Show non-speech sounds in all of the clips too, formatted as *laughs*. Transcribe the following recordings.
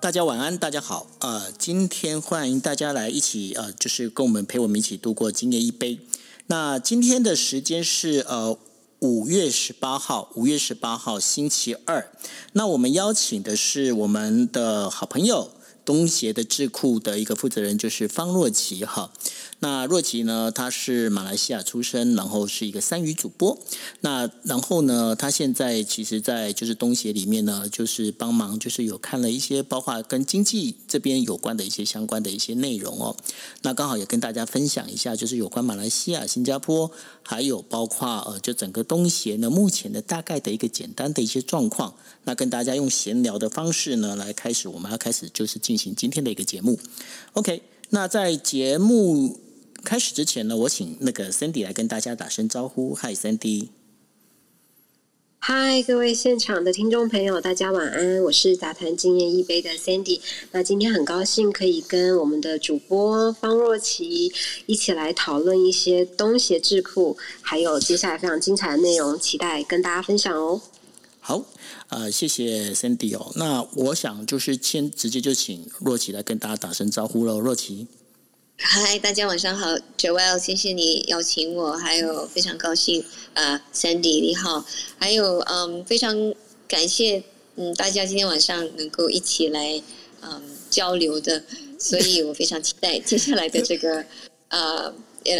大家晚安，大家好。呃，今天欢迎大家来一起呃，就是跟我们陪我们一起度过今夜一杯。那今天的时间是呃五月十八号，五月十八号星期二。那我们邀请的是我们的好朋友东协的智库的一个负责人，就是方若琪哈。那若琪呢？他是马来西亚出生，然后是一个三语主播。那然后呢？他现在其实，在就是东协里面呢，就是帮忙，就是有看了一些，包括跟经济这边有关的一些相关的一些内容哦。那刚好也跟大家分享一下，就是有关马来西亚、新加坡，还有包括呃，就整个东协呢，目前的大概的一个简单的一些状况。那跟大家用闲聊的方式呢，来开始，我们要开始就是进行今天的一个节目。OK，那在节目。开始之前呢，我请那个 Cindy 来跟大家打声招呼。Hi，Cindy。嗨，各位现场的听众朋友，大家晚安。我是杂谈经验一杯的 Sandy。那今天很高兴可以跟我们的主播方若琪一起来讨论一些东协智库，还有接下来非常精彩的内容，期待跟大家分享哦。好，呃，谢谢 Sandy 哦。那我想就是先直接就请若琪来跟大家打声招呼喽，若琪。嗨，大家晚上好，Joel，谢谢你邀请我，还有非常高兴，呃，Sandy 你好，还有嗯，非常感谢嗯大家今天晚上能够一起来嗯交流的，所以我非常期待接下来的这个呃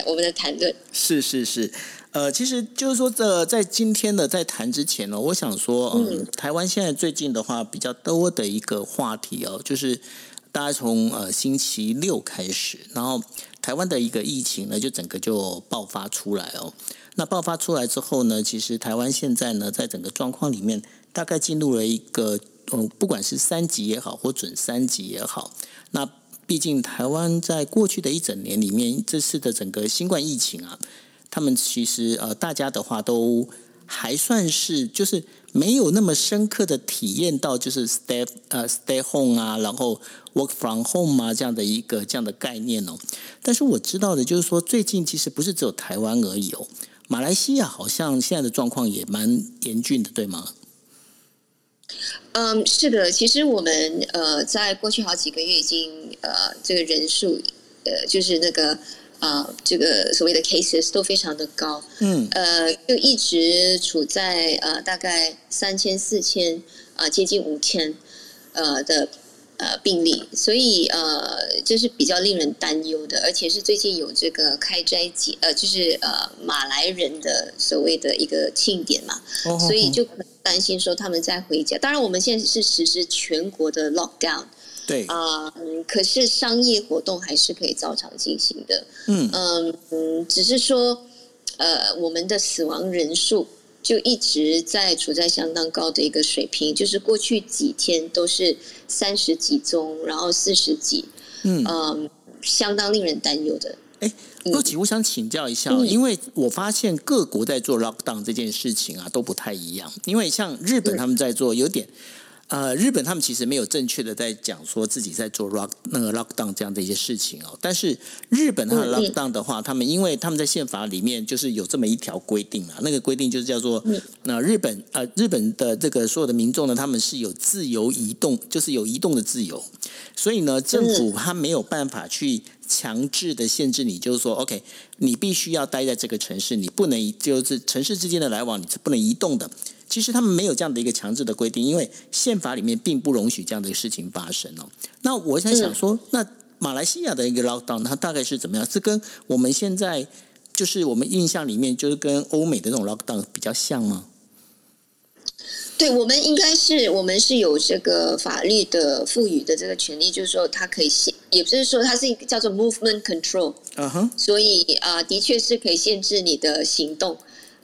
我们的谈论。是是是，呃，其实就是说这在今天的在谈之前呢，我想说，嗯，台湾现在最近的话比较多的一个话题哦，就是。大概从呃星期六开始，然后台湾的一个疫情呢，就整个就爆发出来哦。那爆发出来之后呢，其实台湾现在呢，在整个状况里面，大概进入了一个嗯，不管是三级也好，或准三级也好。那毕竟台湾在过去的一整年里面，这次的整个新冠疫情啊，他们其实呃，大家的话都还算是就是。没有那么深刻的体验到，就是 stay 呃 stay home 啊，然后 work from home 啊这样的一个这样的概念哦。但是我知道的，就是说最近其实不是只有台湾而已哦，马来西亚好像现在的状况也蛮严峻的，对吗？嗯，是的，其实我们呃在过去好几个月已经呃这个人数呃就是那个。啊，这个所谓的 cases 都非常的高，嗯，呃，就一直处在呃大概三千四千啊接近五千呃的呃病例，所以呃这是比较令人担忧的，而且是最近有这个开斋节，呃，就是呃马来人的所谓的一个庆典嘛，所以就很担心说他们再回家。当然，我们现在是实施全国的 lockdown。对啊，可是商业活动还是可以照常进行的。嗯嗯嗯，只是说，呃，我们的死亡人数就一直在处在相当高的一个水平，就是过去几天都是三十几宗，然后四十几，嗯，相当令人担忧的。哎，洛奇，我想请教一下，因为我发现各国在做 lockdown 这件事情啊都不太一样，因为像日本他们在做有点。呃，日本他们其实没有正确的在讲说自己在做 lock 那个 lockdown 这样的一些事情哦。但是日本它的 lockdown 的话，他们因为他们在宪法里面就是有这么一条规定啊，那个规定就是叫做那日本呃日本的这个所有的民众呢，他们是有自由移动，就是有移动的自由。所以呢，政府他没有办法去强制的限制你，就是说，OK，你必须要待在这个城市，你不能就是城市之间的来往你是不能移动的。其实他们没有这样的一个强制的规定，因为宪法里面并不容许这样的事情发生哦。那我在想说，那马来西亚的一个 lockdown 它大概是怎么样？是跟我们现在就是我们印象里面就是跟欧美的这种 lockdown 比较像吗？对，我们应该是我们是有这个法律的赋予的这个权利，就是说它可以限，也不是说它是一个叫做 movement control，嗯哼，所以啊，的确是可以限制你的行动。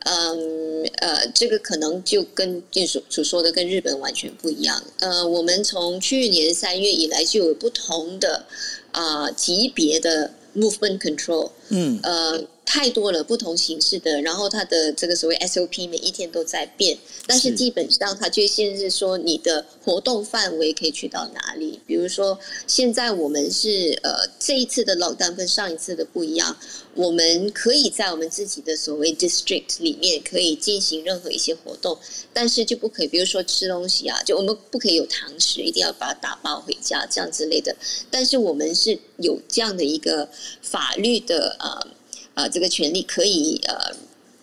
嗯呃，这个可能就跟你所所说的跟日本完全不一样。呃，我们从去年三月以来就有不同的啊级别的 movement control。嗯。呃，太多了，不同形式的，然后它的这个所谓 SOP 每一天都在变，但是基本上它就限制说你的活动范围可以去到哪里。比如说，现在我们是呃这一次的 lockdown 跟上一次的不一样，我们可以在我们自己的所谓 district 里面可以进行任何一些活动，但是就不可以，比如说吃东西啊，就我们不可以有堂食，一定要把它打包回家这样之类的。但是我们是有这样的一个法律的呃。啊，这个权利可以呃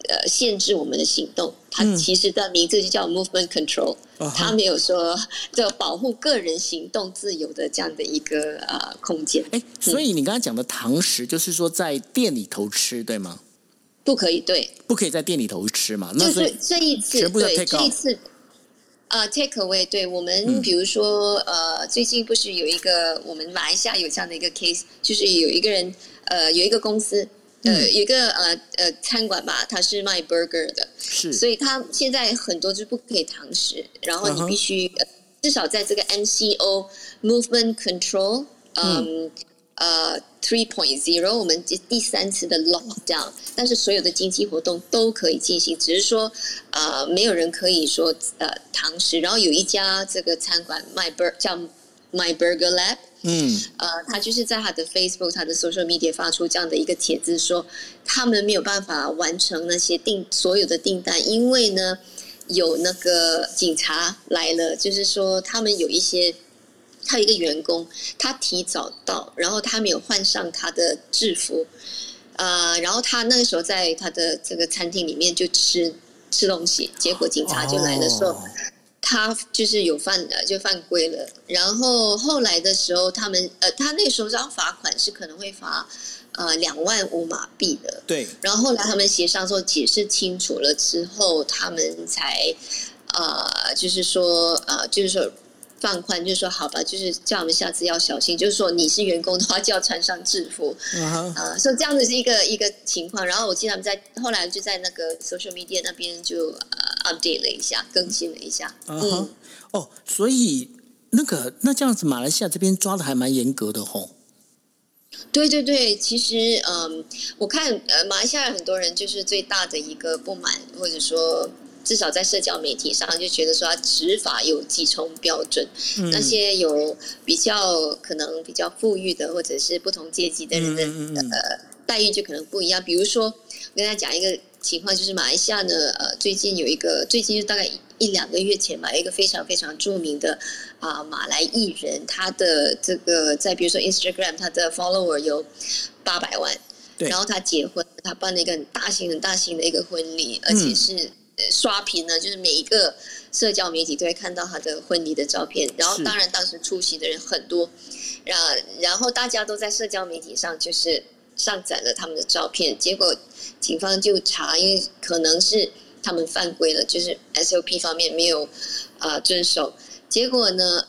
呃限制我们的行动。它其实的名字就叫 movement control，它没有说这保护个人行动自由的这样的一个呃空间。哎，所以你刚刚讲的堂食，就是说在店里头吃，对吗？不可以，对，不可以在店里头吃嘛？就是这一次，对，这一次啊，take away。对我们，比如说呃，最近不是有一个我们马来西亚有这样的一个 case，就是有一个人呃，有一个公司。呃，有一个呃呃餐馆吧，它是卖 burger 的，是，所以它现在很多就不可以堂食，然后你必须至少在这个 MCO movement control，嗯。呃 three point zero，我们第第三次的 lockdown，但是所有的经济活动都可以进行，只是说呃没有人可以说呃堂食，然后有一家这个餐馆卖 burger 叫 My Burger Lab。嗯，呃，他就是在他的 Facebook、他的 Social Media 发出这样的一个帖子，说他们没有办法完成那些订所有的订单，因为呢有那个警察来了，就是说他们有一些，他有一个员工，他提早到，然后他没有换上他的制服，呃，然后他那个时候在他的这个餐厅里面就吃吃东西，结果警察就来了，说。他就是有犯的，就犯规了。然后后来的时候，他们呃，他那时候要罚款是可能会罚呃两万五马币的。对。然后后来他们协商说解释清楚了之后，他们才呃，就是说呃，就是说放宽，就是说好吧，就是叫我们下次要小心。就是说你是员工的话，就要穿上制服。啊，所以这样子是一个一个情况。然后我记得他们在后来就在那个 social media 那边就呃。Update 了一下，更新了一下。嗯，哦，所以那个那这样子，马来西亚这边抓的还蛮严格的吼。对对对，其实嗯，我看呃，马来西亚很多人就是最大的一个不满，或者说至少在社交媒体上就觉得说执法有几重标准，那些有比较可能比较富裕的或者是不同阶级的人的呃待遇就可能不一样。比如说，我跟大家讲一个。情况就是马来西亚呢，呃，最近有一个，最近大概一两个月前吧，一个非常非常著名的啊马来艺人，他的这个在比如说 Instagram，他的 follower 有八百万，然后他结婚，他办了一个很大型、很大型的一个婚礼，而且是刷屏呢，就是每一个社交媒体都会看到他的婚礼的照片，然后当然当时出席的人很多，然然后大家都在社交媒体上就是上载了他们的照片，结果。警方就查，因为可能是他们犯规了，就是 SOP 方面没有啊遵守。结果呢，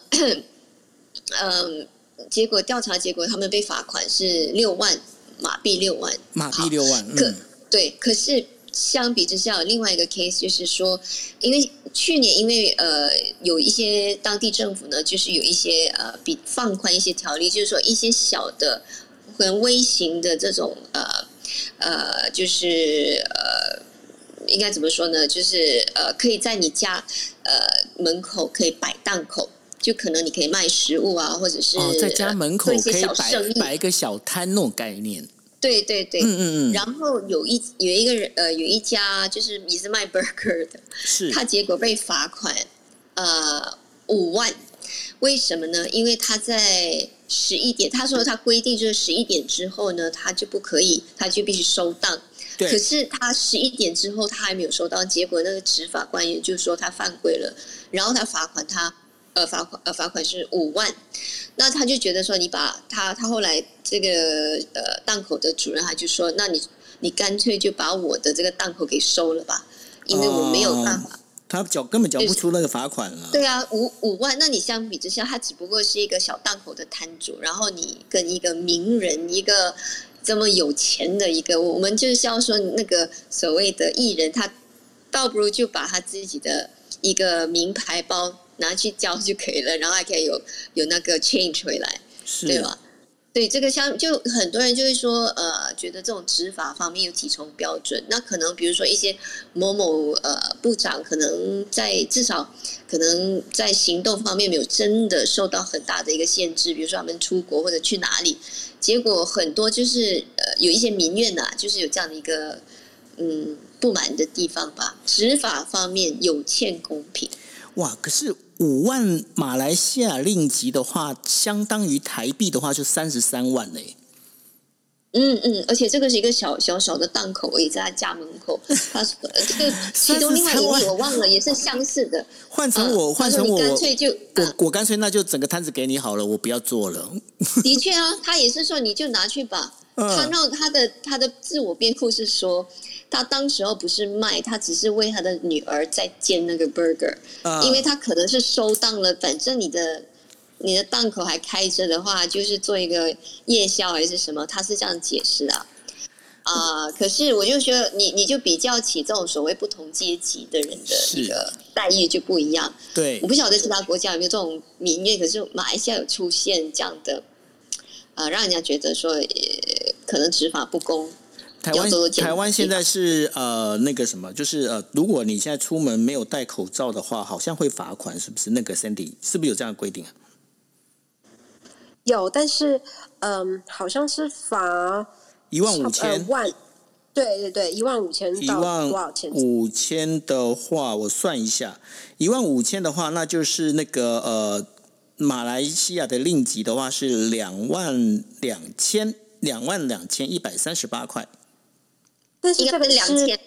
嗯，结果调查结果他们被罚款是六万马币，六万马币六万。可对，可是相比之下，另外一个 case 就是说，因为去年因为呃有一些当地政府呢，就是有一些呃比放宽一些条例，就是说一些小的很微型的这种呃。呃，就是呃，应该怎么说呢？就是呃，可以在你家呃门口可以摆档口，就可能你可以卖食物啊，或者是在家门口可以摆摆一个小摊那种概念。对对对，嗯嗯嗯。然后有一有一个人呃，有一家就是也是卖 burger 的，是他结果被罚款呃五万，为什么呢？因为他在。十一点，他说他规定就是十一点之后呢，他就不可以，他就必须收档。对。可是他十一点之后他还没有收到，结果那个执法官员就说他犯规了，然后他罚款他呃罚款呃罚款是五万，那他就觉得说你把他他后来这个呃档口的主任他就说，那你你干脆就把我的这个档口给收了吧，因为我没有办法。他缴根本缴不出那个罚款了。对啊，五五万，那你相比之下，他只不过是一个小档口的摊主，然后你跟一个名人，一个这么有钱的一个，我们就是要说那个所谓的艺人，他倒不如就把他自己的一个名牌包拿去交就可以了，然后还可以有有那个 change 回来，对吧？对这个相就很多人就会说，呃，觉得这种执法方面有几重标准。那可能比如说一些某某呃部长，可能在至少可能在行动方面没有真的受到很大的一个限制，比如说他们出国或者去哪里，结果很多就是呃有一些民怨呐，就是有这样的一个嗯不满的地方吧。执法方面有欠公平。哇，可是。五万马来西亚令吉的话，相当于台币的话就三十三万嘞。嗯嗯，而且这个是一个小小小的档口，也在他家门口。*laughs* 他说这个其中另外一个我忘了，也是相似的。换成我，换成我，干脆就我我干脆那就整个摊子给你好了，我不要做了。的确啊，他也是说你就拿去吧。他那他的他的自我辩护是说。他当时候不是卖，他只是为他的女儿在煎那个 burger，因为他可能是收档了，反正你的你的档口还开着的话，就是做一个夜宵还是什么，他是这样解释的。啊，可是我就觉得你你就比较起这种所谓不同阶级的人的那个待遇就不一样。对，我不晓得其他国家有没有这种民怨，可是马来西亚有出现这样的，啊，让人家觉得说可能执法不公。台湾台湾现在是呃那个什么，就是呃，如果你现在出门没有戴口罩的话，好像会罚款，是不是？那个 Sandy 是不是有这样的规定啊？有，但是嗯，好像是罚一万五千万，对对对，一万五千一万多少钱？五千的话，我算一下，一万五千的话，那就是那个呃，马来西亚的令吉的话是两万两千两万两千一百三十八块。但是这个两千，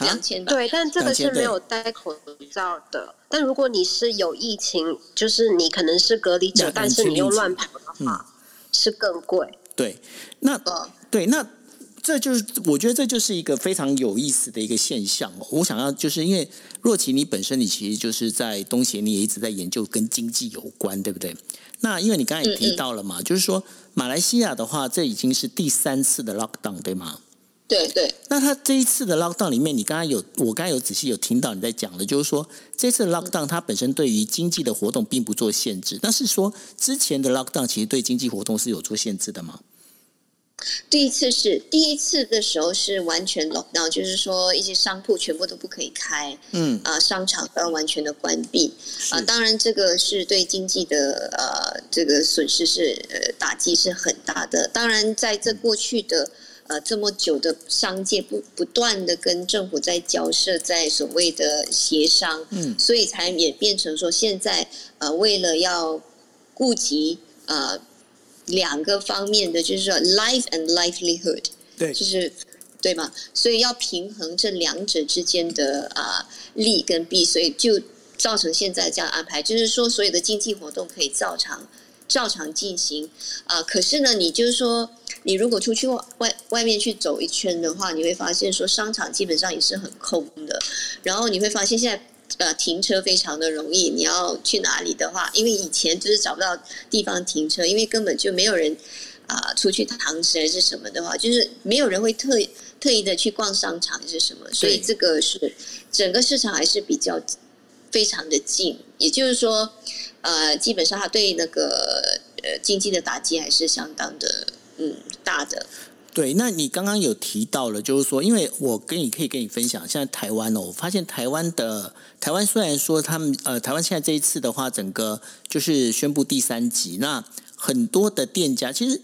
两千对，但这个是没有戴口罩的。但如果你是有疫情，就是你可能是隔离者，但是你又乱跑的话，是更贵。对，那对，那这就是我觉得这就是一个非常有意思的一个现象。我想要就是因为若琪，你本身你其实就是在东协，你也一直在研究跟经济有关，对不对？那因为你刚才也提到了嘛，就是说马来西亚的话，这已经是第三次的 lockdown，对吗？对对，那他这一次的 lockdown 里面，你刚刚有我刚刚有仔细有听到你在讲的，就是说这次 lockdown 它本身对于经济的活动并不做限制，但是说之前的 lockdown 其实对经济活动是有做限制的吗？第一次是第一次的时候是完全 lockdown，就是说一些商铺全部都不可以开，嗯啊，商场都要完全的关闭啊。当然，这个是对经济的呃这个损失是呃打击是很大的。当然，在这过去的。呃，这么久的商界不不断的跟政府在交涉，在所谓的协商，嗯，所以才演变成说，现在呃，为了要顾及呃两个方面的，就是说 life and livelihood，对，就是对嘛？所以要平衡这两者之间的啊利跟弊，所以就造成现在这样安排，就是说所有的经济活动可以照常照常进行啊。可是呢，你就是说。你如果出去外外外面去走一圈的话，你会发现说商场基本上也是很空的。然后你会发现现在呃停车非常的容易。你要去哪里的话，因为以前就是找不到地方停车，因为根本就没有人啊出去堂食还是什么的话，就是没有人会特特意的去逛商场还是什么。所以这个是整个市场还是比较非常的近。也就是说，呃，基本上它对那个呃经济的打击还是相当的。嗯，大的，对，那你刚刚有提到了，就是说，因为我跟你可以跟你分享，现在台湾哦，我发现台湾的台湾虽然说他们呃，台湾现在这一次的话，整个就是宣布第三级，那很多的店家其实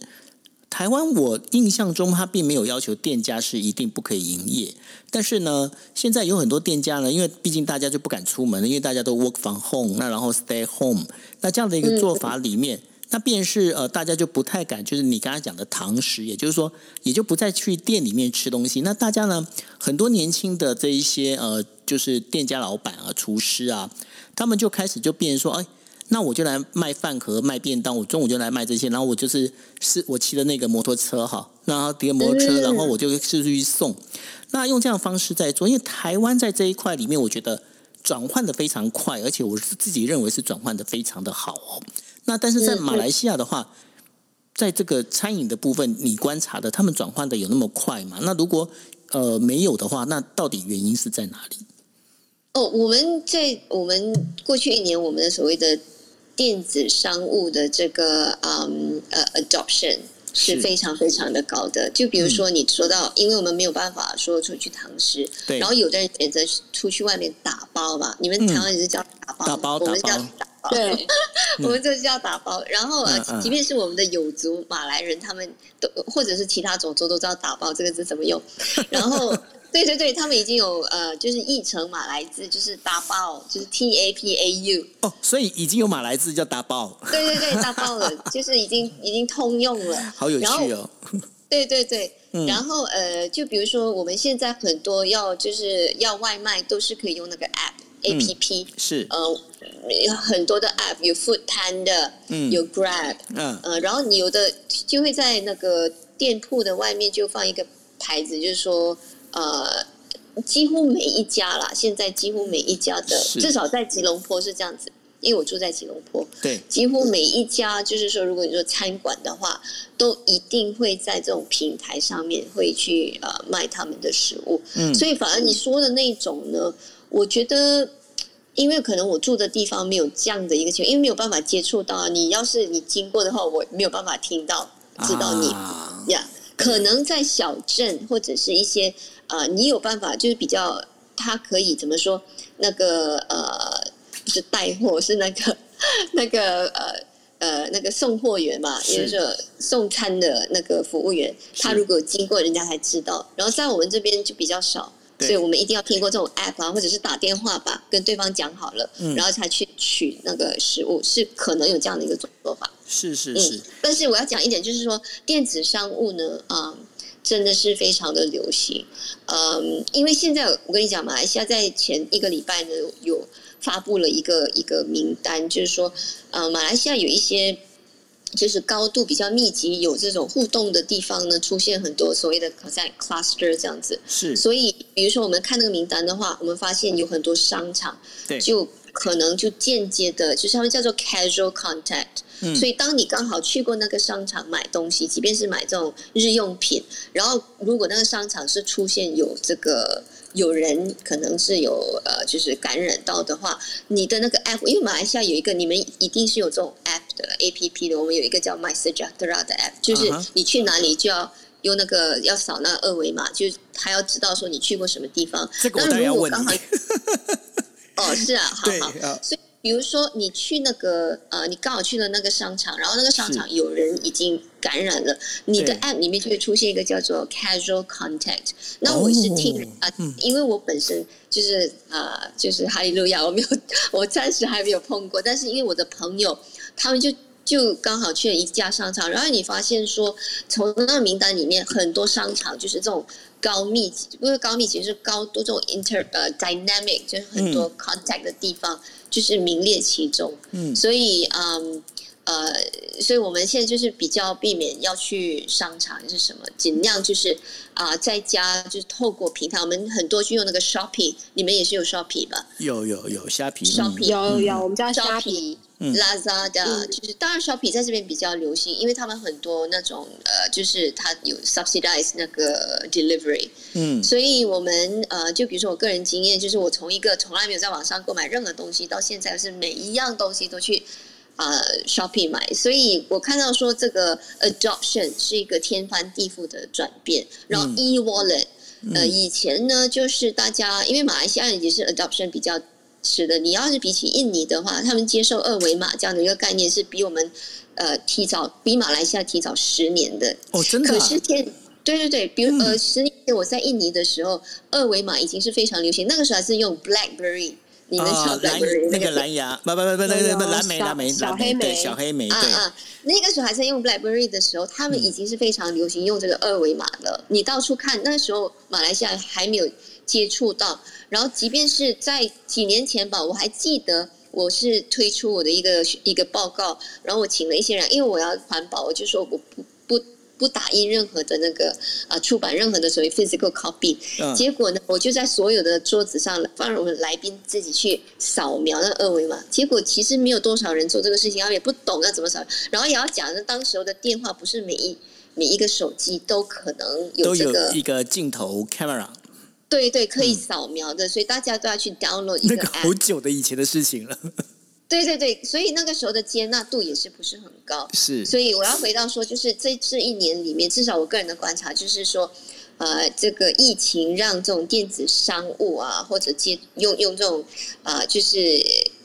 台湾我印象中他并没有要求店家是一定不可以营业，但是呢，现在有很多店家呢，因为毕竟大家就不敢出门了，因为大家都 work from home，那然后 stay home，那这样的一个做法里面。那便是呃，大家就不太敢，就是你刚才讲的堂食，也就是说，也就不再去店里面吃东西。那大家呢，很多年轻的这一些呃，就是店家老板啊、厨师啊，他们就开始就变说，哎，那我就来卖饭盒、卖便当，我中午就来卖这些，然后我就是是我骑的那个摩托车哈，然后骑摩托车，然后我就四处去送。那用这样的方式在做，因为台湾在这一块里面，我觉得转换的非常快，而且我是自己认为是转换的非常的好哦。那但是在马来西亚的话，在这个餐饮的部分，你观察的他们转换的有那么快吗？那如果呃没有的话，那到底原因是在哪里？哦，我们在我们过去一年，我们的所谓的电子商务的这个嗯呃 adoption，是非常非常的高的。就比如说你说到，因为我们没有办法说出去堂食，然后有的人选择出去外面打包吧。你们台湾也是叫打包，打包，我们叫打包，对，*laughs* 我们就叫打包。然后呃，即便是我们的有族马来人，他们都或者是其他种族都知道打包这个字怎么用，*laughs* 然后。对对对，他们已经有呃，就是译成马来字，就是打包，就是 T A P A U。哦，所以已经有马来字叫打包。对对对，打包了，就是已经已经通用了。好有趣哦。对对对，然后呃，就比如说我们现在很多要就是要外卖，都是可以用那个 App A P P。是。呃，有很多的 App 有 Food Panda，嗯，有 Grab，嗯，呃，然后你有的就会在那个店铺的外面就放一个牌子，就是说。呃，几乎每一家啦，现在几乎每一家的，至少在吉隆坡是这样子，因为我住在吉隆坡，对，几乎每一家就是说，如果你说餐馆的话，都一定会在这种平台上面会去呃卖他们的食物，嗯，所以反而你说的那种呢，我觉得，因为可能我住的地方没有这样的一个情况，因为没有办法接触到，你要是你经过的话，我没有办法听到知道你呀，可能在小镇或者是一些。啊，你有办法就是比较，他可以怎么说？那个呃，不是带货，是那个 *laughs* 那个呃呃那个送货员嘛，也就是送餐的那个服务员，他如果经过人家才知道。然后在我们这边就比较少，所以我们一定要听过这种 app 啊，或者是打电话吧，跟对方讲好了，然后才去取那个食物，是可能有这样的一个做法。是是是，但是我要讲一点，就是说电子商务呢，啊。真的是非常的流行，嗯，因为现在我跟你讲，马来西亚在前一个礼拜呢，有发布了一个一个名单，就是说，呃，马来西亚有一些就是高度比较密集、有这种互动的地方呢，出现很多所谓的好像 cluster 这样子。是，所以比如说我们看那个名单的话，我们发现有很多商场，对，就可能就间接的，就是他们叫做 casual contact。嗯所以，当你刚好去过那个商场买东西，即便是买这种日用品，然后如果那个商场是出现有这个有人可能是有呃，就是感染到的话，你的那个 app，因为马来西亚有一个，你们一定是有这种 app 的 A P P 的，我们有一个叫 My Sejahtera 的 app，就是你去哪里就要用那个要扫那二维码，就是他要知道说你去过什么地方。这个我当然要问你。哦，是啊，好好，所以。比如说，你去那个呃，你刚好去了那个商场，然后那个商场有人已经感染了，你的 app 里面就会出现一个叫做 casual contact。那我是听啊，因为我本身就是啊，就是哈利路亚，我没有，我暂时还没有碰过。但是因为我的朋友，他们就就刚好去了一家商场，然后你发现说，从那个名单里面很多商场就是这种高密集，不是高密集，是高多这种 inter 呃 dynamic，就是很多 contact 的地方。就是名列其中，嗯，所以嗯呃，所以我们现在就是比较避免要去商场是什么，尽量就是啊在家就是透过平台，我们很多就用那个 Shopping，你们也是有 Shopping 吧？有有有虾皮，Shopping 有有，我们叫虾皮。Lazada 就是当然，Shopping 在这边比较流行，因为他们很多那种呃，就是它有 subsidize 那个 delivery，嗯，所以我们呃，就比如说我个人经验，就是我从一个从来没有在网上购买任何东西，到现在是每一样东西都去啊 Shopping 买，所以我看到说这个 adoption 是一个天翻地覆的转变，然后 e wallet，呃，以前呢就是大家因为马来西亚也是 adoption 比较。是的，你要是比起印尼的话，他们接受二维码这样的一个概念是比我们呃提早，比马来西亚提早十年的。哦，真的。可是现对对对，比如呃十年前我在印尼的时候，二维码已经是非常流行，那个时候还是用 BlackBerry，你们晓得那个蓝牙，不不不不，那个蓝莓蓝莓小黑莓小黑莓，啊啊，那个时候还在用 BlackBerry 的时候，他们已经是非常流行用这个二维码了。你到处看，那时候马来西亚还没有接触到。然后，即便是在几年前吧，我还记得我是推出我的一个一个报告，然后我请了一些人，因为我要环保，我就说我不不不打印任何的那个啊出版任何的所谓 physical copy。结果呢，我就在所有的桌子上放我们来宾自己去扫描那二维码。结果其实没有多少人做这个事情，他们也不懂要怎么扫。然后也要讲的，当时候的电话不是每一每一个手机都可能有这个一个镜头 camera。对对，可以扫描的，所以大家都要去 download 一个 app。好久的以前的事情了。*laughs* 对对对，所以那个时候的接纳度也是不是很高。是，所以我要回到说，就是这这一年里面，至少我个人的观察就是说，呃，这个疫情让这种电子商务啊，或者接用用这种啊，就是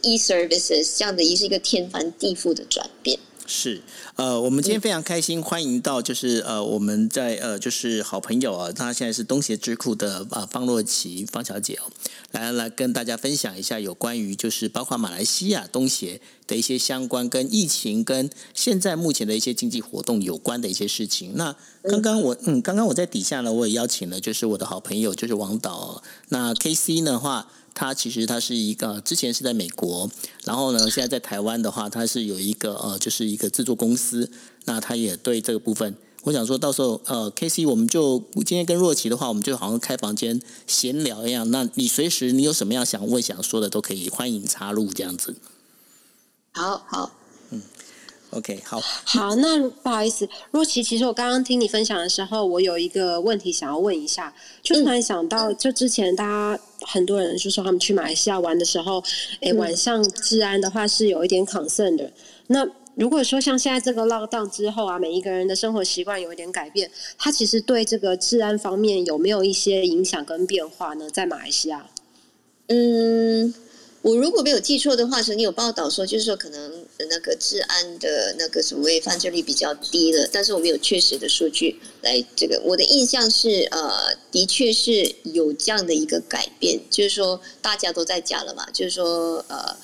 e services 这样的，也是一个天翻地覆的转变。是，呃，我们今天非常开心，欢迎到就是呃，我们在呃，就是好朋友啊，他现在是东协智库的啊方若琪方小姐哦。来来跟大家分享一下有关于就是包括马来西亚东协的一些相关跟疫情跟现在目前的一些经济活动有关的一些事情。那刚刚我嗯，刚刚我在底下呢，我也邀请了就是我的好朋友就是王导。那 K C 的话，他其实他是一个之前是在美国，然后呢现在在台湾的话，他是有一个呃就是一个制作公司。那他也对这个部分。我想说到时候，呃，K C，我们就今天跟若琪的话，我们就好像开房间闲聊一样。那你随时你有什么样想问、想说的，都可以欢迎插入这样子。好好，，OK，好，好。那不好意思，若琪，其实我刚刚听你分享的时候，我有一个问题想要问一下，就突然想到，就之前大家很多人就说他们去马来西亚玩的时候，哎，晚上治安的话是有一点 concern 的。那如果说像现在这个 lockdown 之后啊，每一个人的生活习惯有一点改变，它其实对这个治安方面有没有一些影响跟变化呢？在马来西亚，嗯，我如果没有记错的话，曾经有报道说，就是说可能那个治安的那个所谓犯罪率比较低了，但是我们有确实的数据来这个。我的印象是，呃，的确是有这样的一个改变，就是说大家都在家了嘛，就是说呃。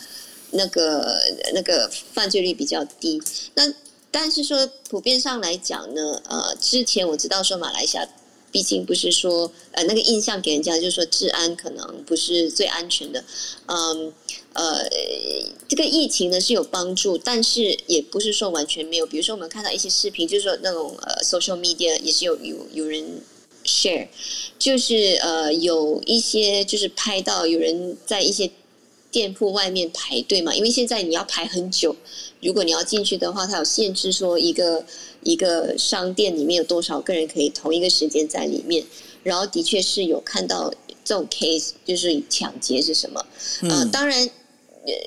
那个那个犯罪率比较低，那但是说普遍上来讲呢，呃，之前我知道说马来西亚毕竟不是说呃那个印象给人家就是说治安可能不是最安全的，嗯呃，这个疫情呢是有帮助，但是也不是说完全没有。比如说我们看到一些视频，就是说那种呃 social media 也是有有有人 share，就是呃有一些就是拍到有人在一些。店铺外面排队嘛，因为现在你要排很久。如果你要进去的话，它有限制，说一个一个商店里面有多少个人可以同一个时间在里面。然后的确是有看到这种 case，就是抢劫是什么？嗯，当然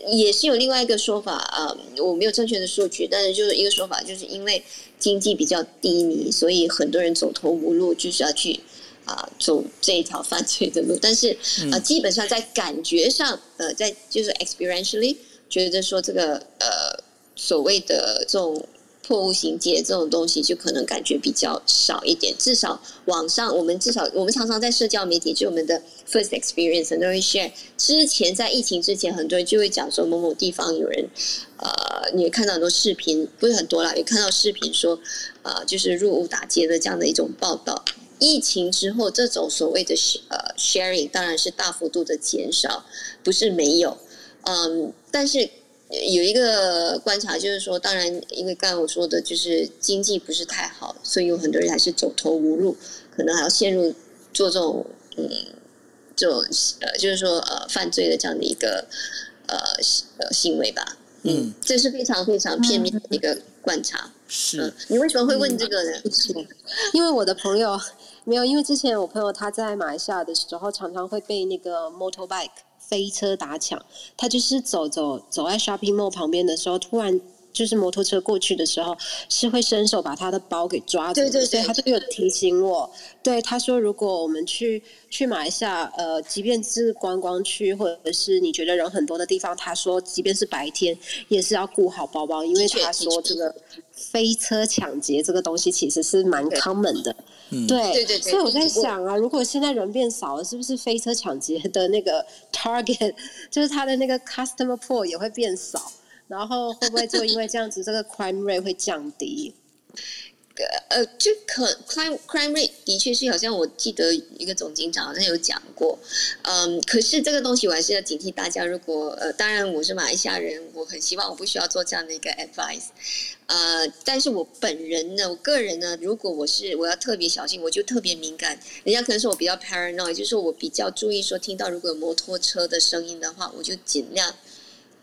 也是有另外一个说法啊，我没有正确的数据，但是就是一个说法，就是因为经济比较低迷，所以很多人走投无路，就是要去。啊，走这一条犯罪的路，但是呃，基本上在感觉上，呃，在就是 experientially 觉得说这个呃所谓的这种破屋行劫这种东西，就可能感觉比较少一点。至少网上，我们至少我们常常在社交媒体，就我们的 first experience 很多人 share。之前在疫情之前，很多人就会讲说某某地方有人，呃，你看到很多视频，不是很多啦，也看到视频说，呃，就是入屋打劫的这样的一种报道。疫情之后，这种所谓的呃 sharing 当然是大幅度的减少，不是没有，嗯，但是有一个观察就是说，当然，因为刚才我说的就是经济不是太好，所以有很多人还是走投无路，可能还要陷入做这种嗯这种呃就是说呃犯罪的这样的一个呃呃行为吧，嗯，这是非常非常片面的一个观察。是，你为什么会问这个呢？*laughs* 因为我的朋友。没有，因为之前我朋友他在马来西亚的时候，常常会被那个 motorbike 飞车打抢。他就是走走走在 shopping mall 旁边的时候，突然就是摩托车过去的时候，是会伸手把他的包给抓住。对对，所以他就有提醒我。对，他说如果我们去去马来西亚，呃，即便是观光区或者是你觉得人很多的地方，他说即便是白天也是要顾好包包，因为他说这个飞车抢劫这个东西其实是蛮 common 的。对对对，所以我在想啊，如果现在人变少了，是不是飞车抢劫的那个 *laughs* target，就是他的那个 customer pool 也会变少？然后会不会就因为这样子，这个 crime rate 会降低？呃，就可 crime crime rate 的确是好像我记得一个总警长好像有讲过，嗯，可是这个东西我还是要警惕大家。如果呃，当然我是马来西亚人，我很希望我不需要做这样的一个 advice，呃，但是我本人呢，我个人呢，如果我是我要特别小心，我就特别敏感。人家可能说我比较 paranoid，就是我比较注意说听到如果有摩托车的声音的话，我就尽量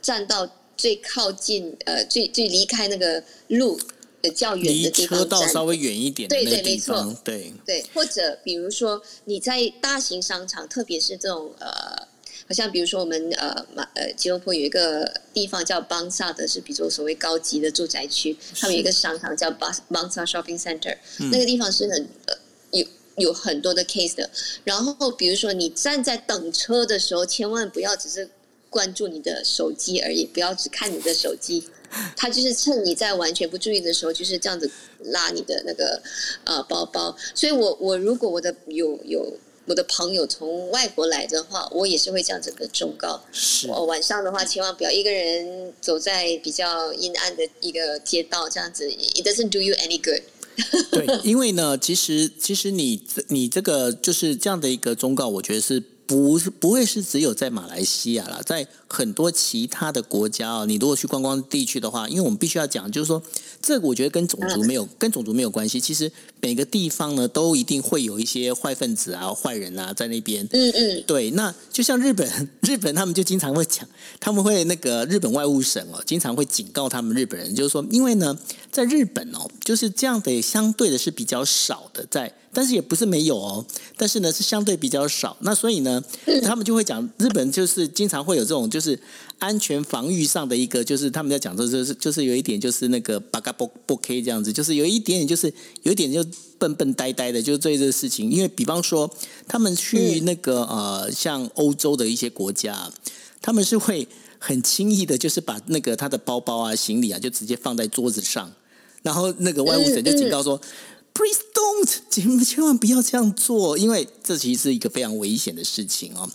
站到最靠近呃最最离开那个路的。较远的地方，车道稍微远一点，对对，没错，对对。或者比如说你在大型商场，特别是这种呃好像比如说我们呃马呃吉隆坡有一个地方叫邦萨的，是比如说所谓高级的住宅区，他们有一个商场叫邦邦萨 Shopping Center，那个地方是很呃有有很多的 case 的。然后比如说你站在等车的时候，千万不要只是关注你的手机而已，不要只看你的手机。*laughs* 他就是趁你在完全不注意的时候，就是这样子拉你的那个呃包包。所以我我如果我的有有我的朋友从外国来的话，我也是会这样子的忠告。是。哦晚上的话，千万不要一个人走在比较阴暗的一个街道，这样子，it doesn't do you any good。*laughs* 对，因为呢，其实其实你你这个就是这样的一个忠告，我觉得是。不是不会是只有在马来西亚啦，在很多其他的国家啊，你如果去观光地区的话，因为我们必须要讲，就是说，这个我觉得跟种族没有跟种族没有关系。其实每个地方呢，都一定会有一些坏分子啊、坏人啊在那边。嗯嗯，对。那就像日本，*laughs* 日本他们就经常会讲，他们会那个日本外务省哦，经常会警告他们日本人，就是说，因为呢，在日本哦，就是这样的，相对的是比较少的在。但是也不是没有哦，但是呢是相对比较少。那所以呢，他们就会讲日本就是经常会有这种就是安全防御上的一个，就是他们在讲的就是就是有一点就是那个巴嘎不不 K 这样子，就是有一点点就是有一点就笨笨呆呆的，就对这个事情。因为比方说他们去那个呃像欧洲的一些国家，他们是会很轻易的，就是把那个他的包包啊行李啊就直接放在桌子上，然后那个外务省就警告说。Please don't，千千万不要这样做，因为这其实是一个非常危险的事情哦。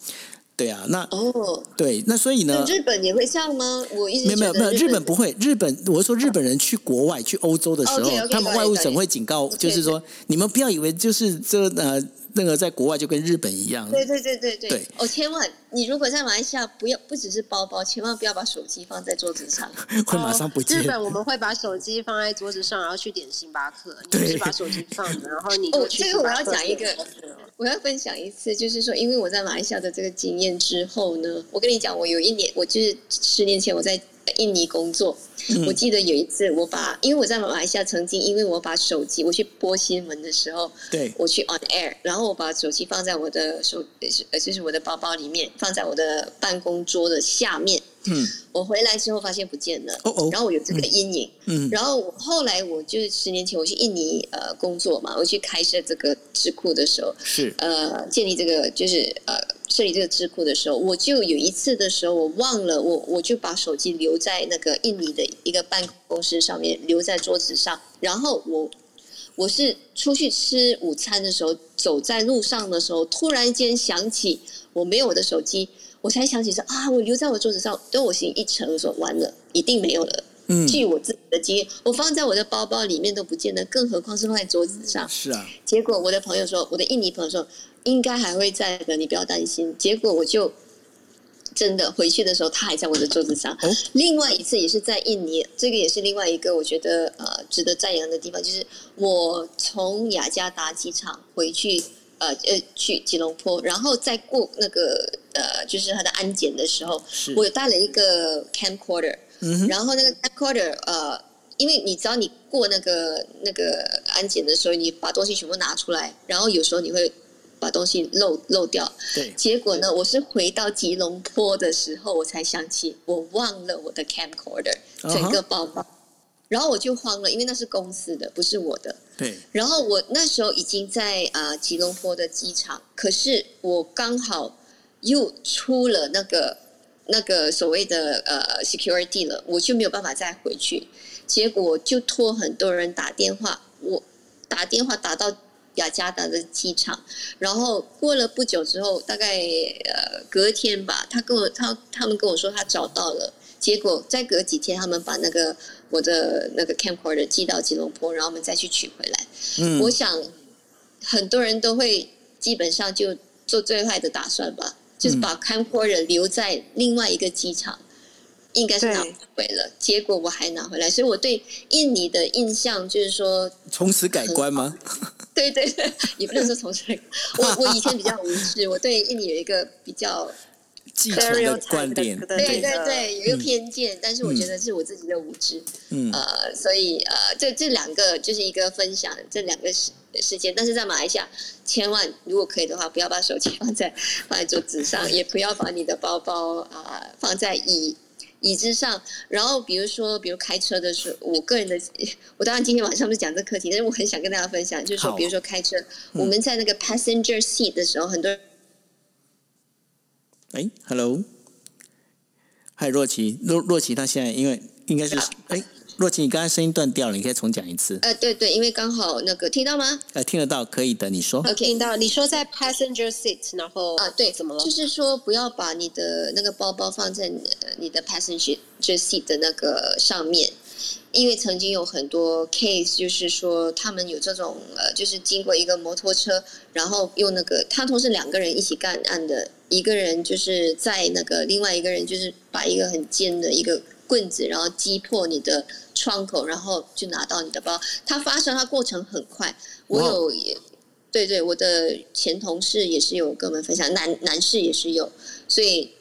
对啊，那哦，对，那所以呢？日本也会这样吗？我一直没有没有没有，日本不会。日本，我是说日本人去国外去欧洲的时候，他们外务省会警告，就是说你们不要以为就是这呃。那个在国外就跟日本一样，对对对对对。哦，千万你如果在马来西亚，不要不只是包包，千万不要把手机放在桌子上，*laughs* 会马上不见。日本我们会把手机放在桌子上，然后去点星巴克。你是把手机放着，然后你 *laughs* 哦，这个我要讲一个，我要分享一次，就是说，因为我在马来西亚的这个经验之后呢，我跟你讲，我有一年，我就是十年前我在。印尼工作，我记得有一次，我把因为我在马来西亚曾经，因为我把手机我去播新闻的时候，对，我去 on air，然后我把手机放在我的手呃就是我的包包里面，放在我的办公桌的下面。嗯，我回来之后发现不见了，哦哦，然后我有这个阴影。嗯，然后后来我就是十年前我去印尼呃工作嘛，我去开设这个智库的时候，是呃建立这个就是呃。设立这个智库的时候，我就有一次的时候，我忘了我我就把手机留在那个印尼的一个办公室上面，留在桌子上。然后我我是出去吃午餐的时候，走在路上的时候，突然间想起我没有我的手机，我才想起说啊，我留在我桌子上。等我心一沉，我说完了，一定没有了。嗯，据我自己的经验，我放在我的包包里面都不见得，更何况是放在桌子上。是啊。结果我的朋友说，我的印尼朋友说。应该还会在的，你不要担心。结果我就真的回去的时候，他还在我的桌子上。另外一次也是在印尼，这个也是另外一个我觉得呃值得赞扬的地方，就是我从雅加达机场回去，呃呃去吉隆坡，然后再过那个呃就是他的安检的时候，我带了一个 camcorder，然后那个 camcorder 呃，因为你知道你过那个那个安检的时候，你把东西全部拿出来，然后有时候你会。把东西漏漏掉，对，结果呢？我是回到吉隆坡的时候，我才想起我忘了我的 camcorder，整个包包，然后我就慌了，因为那是公司的，不是我的。对。然后我那时候已经在啊吉隆坡的机场，可是我刚好又出了那个那个所谓的呃 security 了，我就没有办法再回去，结果就托很多人打电话，我打电话打到。雅加达的机场，然后过了不久之后，大概呃隔天吧，他跟我他他们跟我说他找到了，结果再隔几天，他们把那个我的那个 camcorder 寄到吉隆坡，然后我们再去取回来。嗯，我想很多人都会基本上就做最坏的打算吧，就是把 camcorder 留在另外一个机场。应该是拿回了，结果我还拿回来，所以我对印尼的印象就是说，从此改观吗？*laughs* 对对对，也不能说从此。我我以前比较无知，*laughs* 我对印尼有一个比较继承的观点，对对对，有一个偏见，但是我觉得是我自己的无知，嗯，呃，所以呃，这这两个就是一个分享这两个事事件，但是在马来西亚，千万如果可以的话，不要把手机放在放在桌子上，*laughs* 也不要把你的包包啊放在椅椅子上，然后比如说，比如开车的时候，我个人的，*laughs* 我当然今天晚上不是讲这课题，但是我很想跟大家分享，就是说，比如说开车，我们在那个 passenger seat 的时候，很多人。哎，Hello，嗨，若琪，若若琪，他现在因为应该是哎，若琪，你刚才声音断掉了，你可以重讲一次。呃，对对，因为刚好那个听到吗？呃，听得到，可以的，你说。OK，听到。你说在 passenger seat，然后啊，对，怎么了？就是说不要把你的那个包包放在你的 passenger seat 的那个上面。因为曾经有很多 case，就是说他们有这种呃，就是经过一个摩托车，然后用那个他同时两个人一起干案的，一个人就是在那个另外一个人就是把一个很尖的一个棍子，然后击破你的窗口，然后就拿到你的包。它发生它过程很快，我有对对，我的前同事也是有跟我们分享，男男士也是有，所以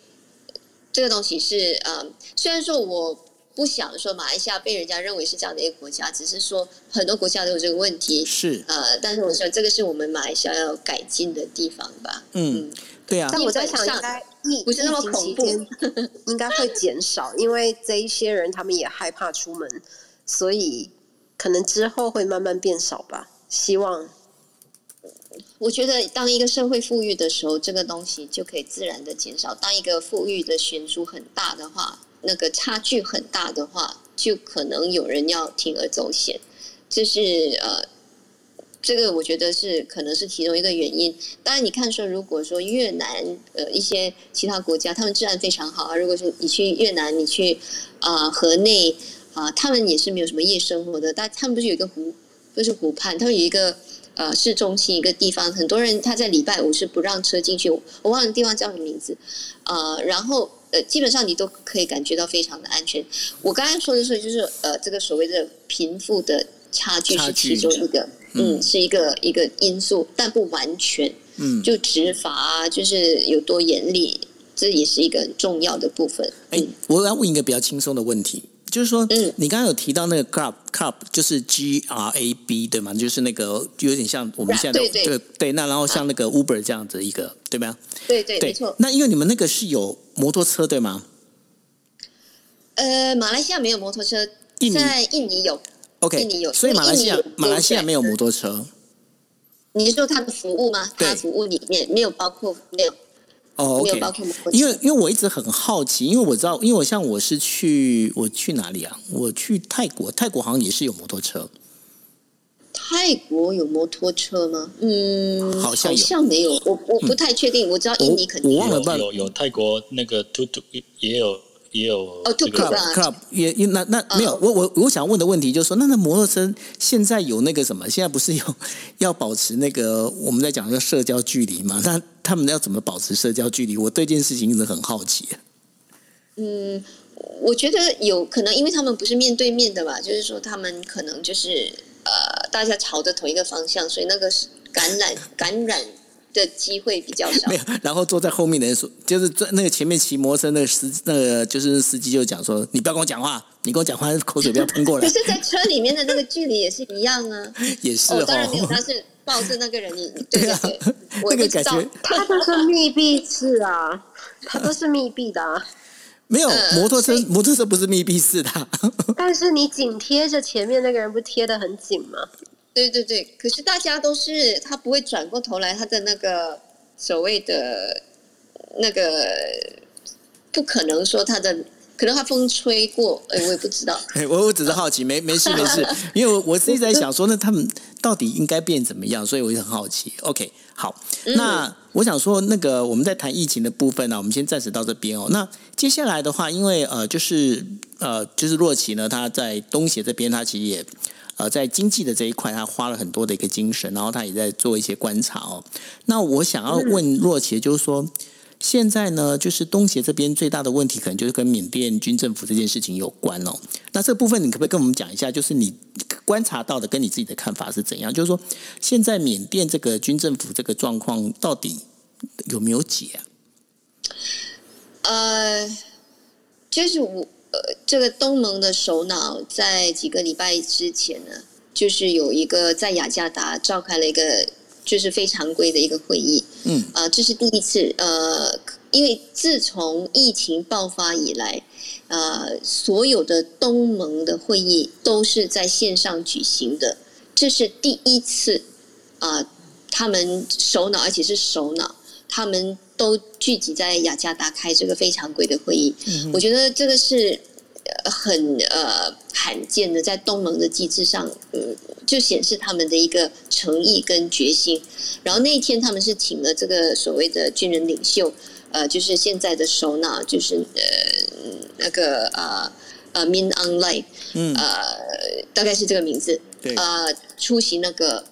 这个东西是呃，虽然说我。不想说马来西亚被人家认为是这样的一个国家，只是说很多国家都有这个问题。是呃，但是我说这个是我们马来西亚要改进的地方吧。嗯，对啊。但我在想，应该疫不是那么恐怖，*laughs* 应该会减少，因为这一些人他们也害怕出门，所以可能之后会慢慢变少吧。希望。我觉得当一个社会富裕的时候，这个东西就可以自然的减少。当一个富裕的悬殊很大的话。那个差距很大的话，就可能有人要铤而走险，这是呃，这个我觉得是可能是其中一个原因。当然，你看说，如果说越南呃一些其他国家，他们治安非常好啊。如果说你去越南，你去啊河内啊，他们也是没有什么夜生活的。但他们不是有一个湖，就是湖畔，他们有一个呃市中心一个地方，很多人他在礼拜五是不让车进去，我忘了地方叫什么名字啊，然后。呃，基本上你都可以感觉到非常的安全。我刚才说的是，就是呃，这个所谓的贫富的差距是其中一个，嗯，是一个一个因素，但不完全。嗯，就执法啊，就是有多严厉，这也是一个很重要的部分。哎，我要问一个比较轻松的问题。就是说，嗯你刚刚有提到那个 club club，就是 G R A B 对吗？就是那个有点像我们现在的对对，那然后像那个 Uber 这样子一个，对吗？对对，没错。那因为你们那个是有摩托车对吗？呃，马来西亚没有摩托车，在印尼有。OK，印尼有，所以马来西亚马来西亚没有摩托车。你是说它的服务吗？它的服务里面没有包括没有。哦，OK，因为因为我一直很好奇，因为我知道，因为我像我是去我去哪里啊？我去泰国，泰国好像也是有摩托车。泰国有摩托车吗？嗯，好像好像没有，我我不太确定。我知道印尼肯定有，有有泰国那个突突也有。也有哦，club club 也那那没有我我我想问的问题就是说，那那摩托车现在有那个什么？现在不是有要保持那个我们在讲个社交距离嘛？那他们要怎么保持社交距离？我对这件事情一直很好奇。嗯，我觉得有可能，因为他们不是面对面的吧，就是说他们可能就是呃，大家朝着同一个方向，所以那个是感染感染。的机会比较少。没有，然后坐在后面的人说，就是坐那个前面骑摩托车那个司，那个就是司机就讲说：“你不要跟我讲话，你跟我讲话口水不要 *laughs* 喷过来。”可是，在车里面的那个距离也是一样啊。*laughs* 也是哦，当然没有，他是抱着那个人，你对啊，*laughs* 那个感觉，他都是密闭式啊，他都是密闭的。啊没有摩托车，摩托车不是密闭式的。但是你紧贴着前面那个人，不贴的很紧吗？对对对，可是大家都是他不会转过头来，他的那个所谓的那个不可能说他的，可能他风吹过，哎，我也不知道。*laughs* 我我只是好奇，没没事没事，*laughs* 因为我是一直在想说，那他们到底应该变怎么样？所以我就很好奇。OK，好，那我想说，那个我们在谈疫情的部分呢，我们先暂时到这边哦。那接下来的话，因为呃，就是呃，就是洛奇呢，他在东协这边，他其实也。呃，在经济的这一块，他花了很多的一个精神，然后他也在做一些观察哦。那我想要问若琪，就是说，现在呢，就是东协这边最大的问题，可能就是跟缅甸军政府这件事情有关哦。那这部分你可不可以跟我们讲一下，就是你观察到的，跟你自己的看法是怎样？就是说，现在缅甸这个军政府这个状况到底有没有解？呃，就是我呃，这个东盟的首脑在几个礼拜之前呢，就是有一个在雅加达召开了一个就是非常规的一个会议。嗯，啊，这是第一次。呃，因为自从疫情爆发以来，呃，所有的东盟的会议都是在线上举行的，这是第一次啊，他们首脑而且是首脑，他们。都聚集在雅加达开这个非常规的会议，我觉得这个是很呃罕见的，在东盟的机制上，嗯，就显示他们的一个诚意跟决心。然后那一天他们是请了这个所谓的军人领袖，呃，就是现在的首脑，就是呃那个呃呃 Min Aung Hlaing，嗯，呃，大概是这个名字，对，呃，出席那个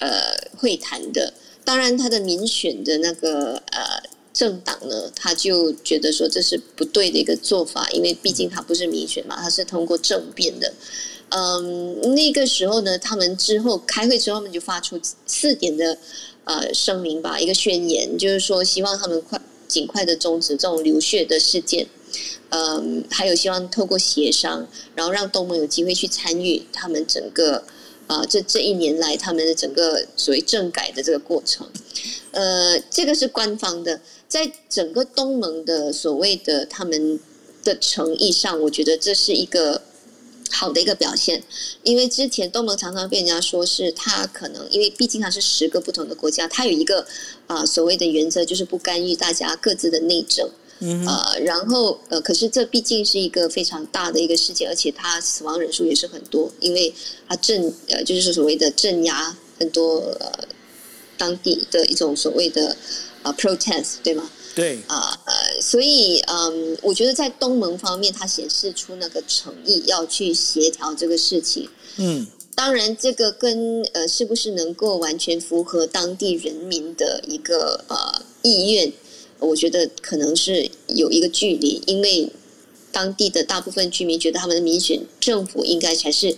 呃会谈的。当然，他的民选的那个呃。政党呢，他就觉得说这是不对的一个做法，因为毕竟他不是民选嘛，他是通过政变的。嗯，那个时候呢，他们之后开会之后，他们就发出四点的呃声明吧，一个宣言，就是说希望他们快尽快的终止这种流血的事件。嗯，还有希望透过协商，然后让东盟有机会去参与他们整个啊这这一年来他们的整个所谓政改的这个过程。呃，这个是官方的。在整个东盟的所谓的他们的诚意上，我觉得这是一个好的一个表现。因为之前东盟常常被人家说是他可能，因为毕竟它是十个不同的国家，它有一个啊所谓的原则，就是不干预大家各自的内政。嗯呃，然后呃，可是这毕竟是一个非常大的一个事件，而且它死亡人数也是很多，因为它镇呃就是所谓的镇压很多呃当地的一种所谓的。啊，protest 对吗？对啊，呃，所以嗯，我觉得在东盟方面，它显示出那个诚意，要去协调这个事情。嗯，当然，这个跟呃，是不是能够完全符合当地人民的一个呃意愿，我觉得可能是有一个距离，因为当地的大部分居民觉得他们的民选政府应该才是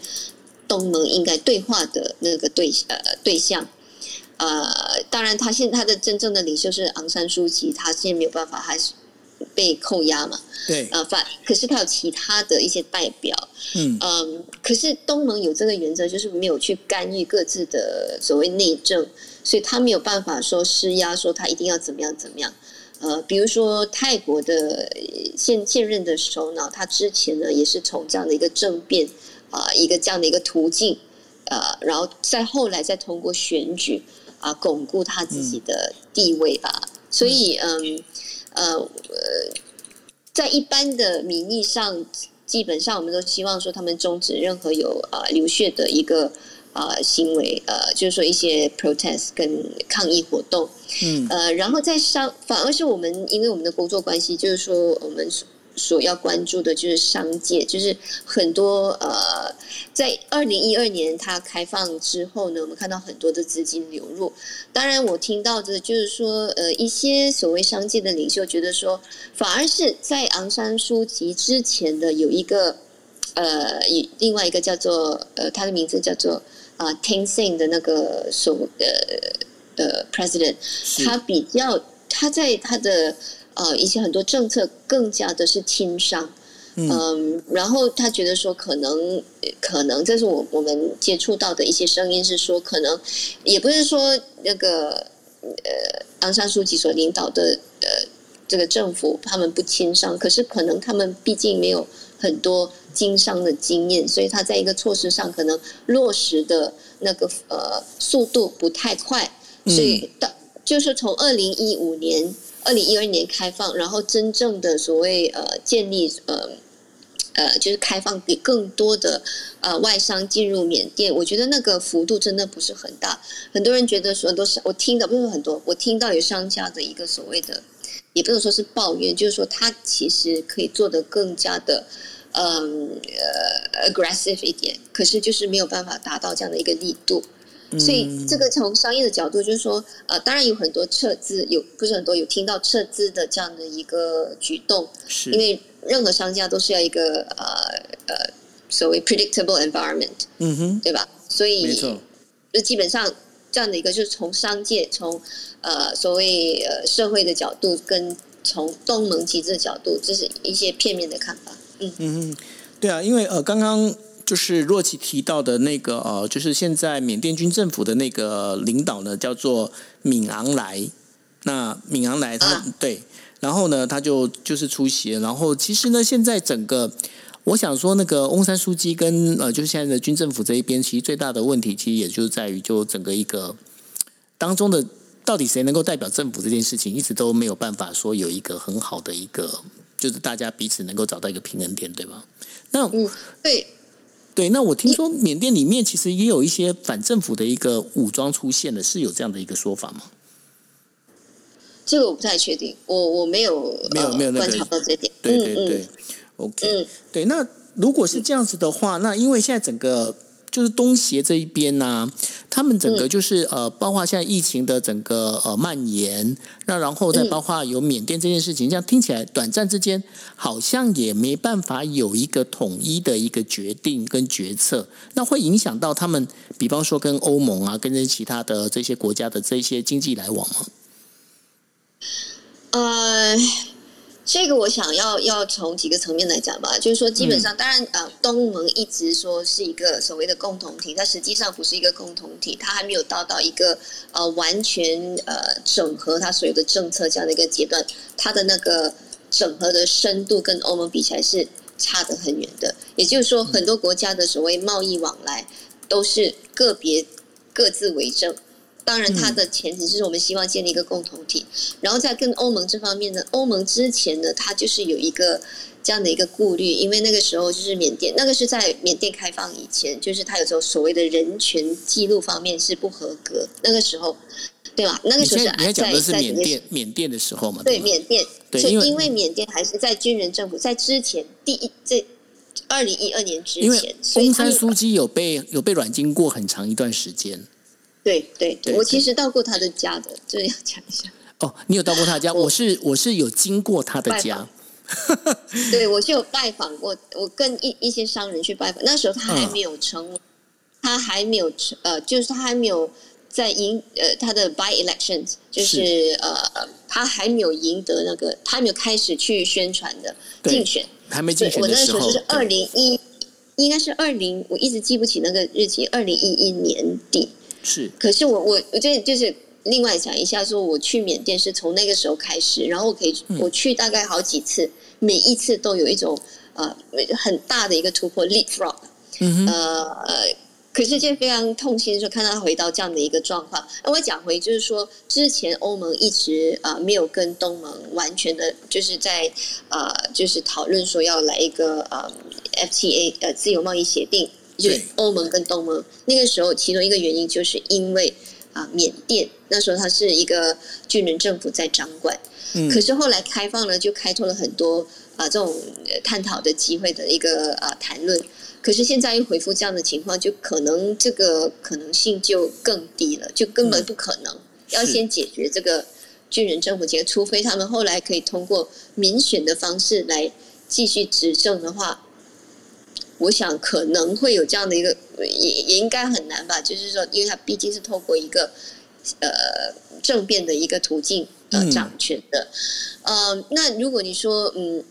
东盟应该对话的那个对呃对象。呃，当然，他现他的真正的领袖是昂山书记，他现在没有办法，还是被扣押嘛？对，呃，反可是他有其他的一些代表，嗯嗯，可是东盟有这个原则，就是没有去干预各自的所谓内政，所以他没有办法说施压，说他一定要怎么样怎么样。呃，比如说泰国的现现任的首脑，他之前呢也是从这样的一个政变啊，一个这样的一个途径，呃，然后再后来再通过选举。啊，巩固他自己的地位吧。所以，嗯，呃，呃，在一般的名义上，基本上我们都希望说他们终止任何有啊流血的一个啊行为，呃，就是说一些 protest 跟抗议活动。嗯，呃，然后在商，反而是我们因为我们的工作关系，就是说我们。所要关注的就是商界，就是很多呃，在二零一二年它开放之后呢，我们看到很多的资金流入。当然，我听到的就是说，呃，一些所谓商界的领袖觉得说，反而是在昂山书记之前的有一个呃，另外一个叫做呃，他的名字叫做啊 t i n s i n g 的那个所呃呃 president，他比较他在他的。呃，一些很多政策更加的是轻商，嗯，然后他觉得说，可能可能这是我我们接触到的一些声音是说，可能也不是说那个呃，昂山书记所领导的呃这个政府他们不轻商，可是可能他们毕竟没有很多经商的经验，所以他在一个措施上可能落实的那个呃速度不太快，所以到就是从二零一五年。二零一二年开放，然后真正的所谓呃建立呃呃就是开放给更多的呃外商进入缅甸，我觉得那个幅度真的不是很大。很多人觉得说都是我听到不是很多，我听到有商家的一个所谓的，也不能说是抱怨，就是说他其实可以做的更加的嗯呃 aggressive 一点，可是就是没有办法达到这样的一个力度。所以，这个从商业的角度，就是说，呃，当然有很多撤资，有不是很多有听到撤资的这样的一个举动，是因为任何商家都是要一个呃呃所谓 predictable environment，嗯哼，对吧？所以就基本上这样的一个，就是从商界从呃所谓呃社会的角度跟从东盟机制的角度，这是一些片面的看法。嗯。嗯嗯，对啊，因为呃，刚刚就是若琪提到的那个呃，就是现在缅甸军政府的那个领导呢，叫做敏昂莱。那敏昂莱他对，然后呢，他就就是出席，然后其实呢，现在整个我想说，那个翁山书记跟呃，就是现在的军政府这一边，其实最大的问题，其实也就在于就整个一个当中的。到底谁能够代表政府这件事情，一直都没有办法说有一个很好的一个，就是大家彼此能够找到一个平衡点，对吧？那嗯，对对，那我听说缅甸里面其实也有一些反政府的一个武装出现的，是有这样的一个说法吗？这个我不太确定，我我没有没有没有观察到这点。对对对，OK，对。那如果是这样子的话，那因为现在整个。就是东协这一边呢，他们整个就是呃，包括现在疫情的整个呃蔓延，那然后再包括有缅甸这件事情，这样听起来短暂之间好像也没办法有一个统一的一个决定跟决策，那会影响到他们，比方说跟欧盟啊，跟这其他的这些国家的这些经济来往吗？呃。这个我想要要从几个层面来讲吧，就是说，基本上，当然，呃，东盟一直说是一个所谓的共同体，它实际上不是一个共同体，它还没有到到一个呃完全呃整合它所有的政策这样的一个阶段，它的那个整合的深度跟欧盟比起来是差得很远的。也就是说，很多国家的所谓贸易往来都是个别各自为政。当然，它的前提是我们希望建立一个共同体，然后在跟欧盟这方面呢，欧盟之前呢，它就是有一个这样的一个顾虑，因为那个时候就是缅甸，那个是在缅甸开放以前，就是它有时候所谓的人权记录方面是不合格，那个时候，对吧？那个时候是在在是缅甸缅甸的时候嘛？对，缅甸，对，因为缅甸还是在军人政府在之前第一这二零一二年之前，中山书记有被有被软禁过很长一段时间。对对对，我其实到过他的家的，这要 *laughs* 讲一下。哦，你有到过他家？我是我是有经过他的家。*laughs* 对，我是有拜访过，我跟一一些商人去拜访。那时候他还没有成，他还没有成，呃，就是他还没有在赢，呃，他的 by elections，就是呃，他还没有赢得那个，他还没有开始去宣传的竞选，还没竞选我那时候就是二零一，应该是二零，我一直记不起那个日期，二零一一年底。是，可是我我我这就是另外讲一下，说我去缅甸是从那个时候开始，然后我可以我去大概好几次，每一次都有一种呃很大的一个突破，leapfrog，呃，可是就非常痛心，说看到他回到这样的一个状况。那我讲回就是说，之前欧盟一直啊没有跟东盟完全的，就是在呃就是讨论说要来一个呃 FTA 呃自由贸易协定。就欧盟跟东盟那个时候，其中一个原因就是因为啊，缅甸那时候它是一个军人政府在掌管，嗯，可是后来开放了，就开拓了很多啊这种探讨的机会的一个啊谈论。可是现在又回复这样的情况，就可能这个可能性就更低了，就根本不可能。要先解决这个军人政府，解，除非他们后来可以通过民选的方式来继续执政的话。我想可能会有这样的一个，也也应该很难吧。就是说，因为它毕竟是透过一个呃政变的一个途径呃掌权的。呃，那如果你说嗯，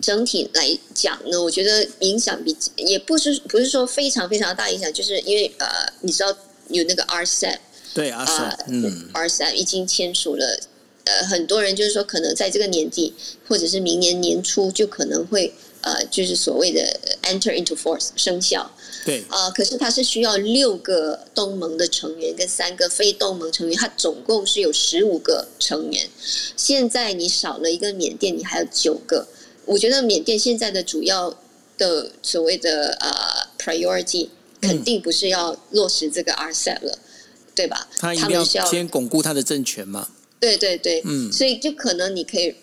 整体来讲呢，我觉得影响比也不是不是说非常非常大影响，就是因为呃，你知道有那个 RCEP，对 RCEP，嗯，RCEP 已经签署了，呃，很多人就是说可能在这个年底或者是明年年初就可能会。呃，就是所谓的 enter into force 生效，对，啊，可是它是需要六个东盟的成员跟三个非东盟成员，它总共是有十五个成员。现在你少了一个缅甸，你还有九个。我觉得缅甸现在的主要的所谓的呃 priority 肯定不是要落实这个 RCEP 了，对吧？他一定要先巩固他的政权嘛。对对对，嗯，所以就可能你可以。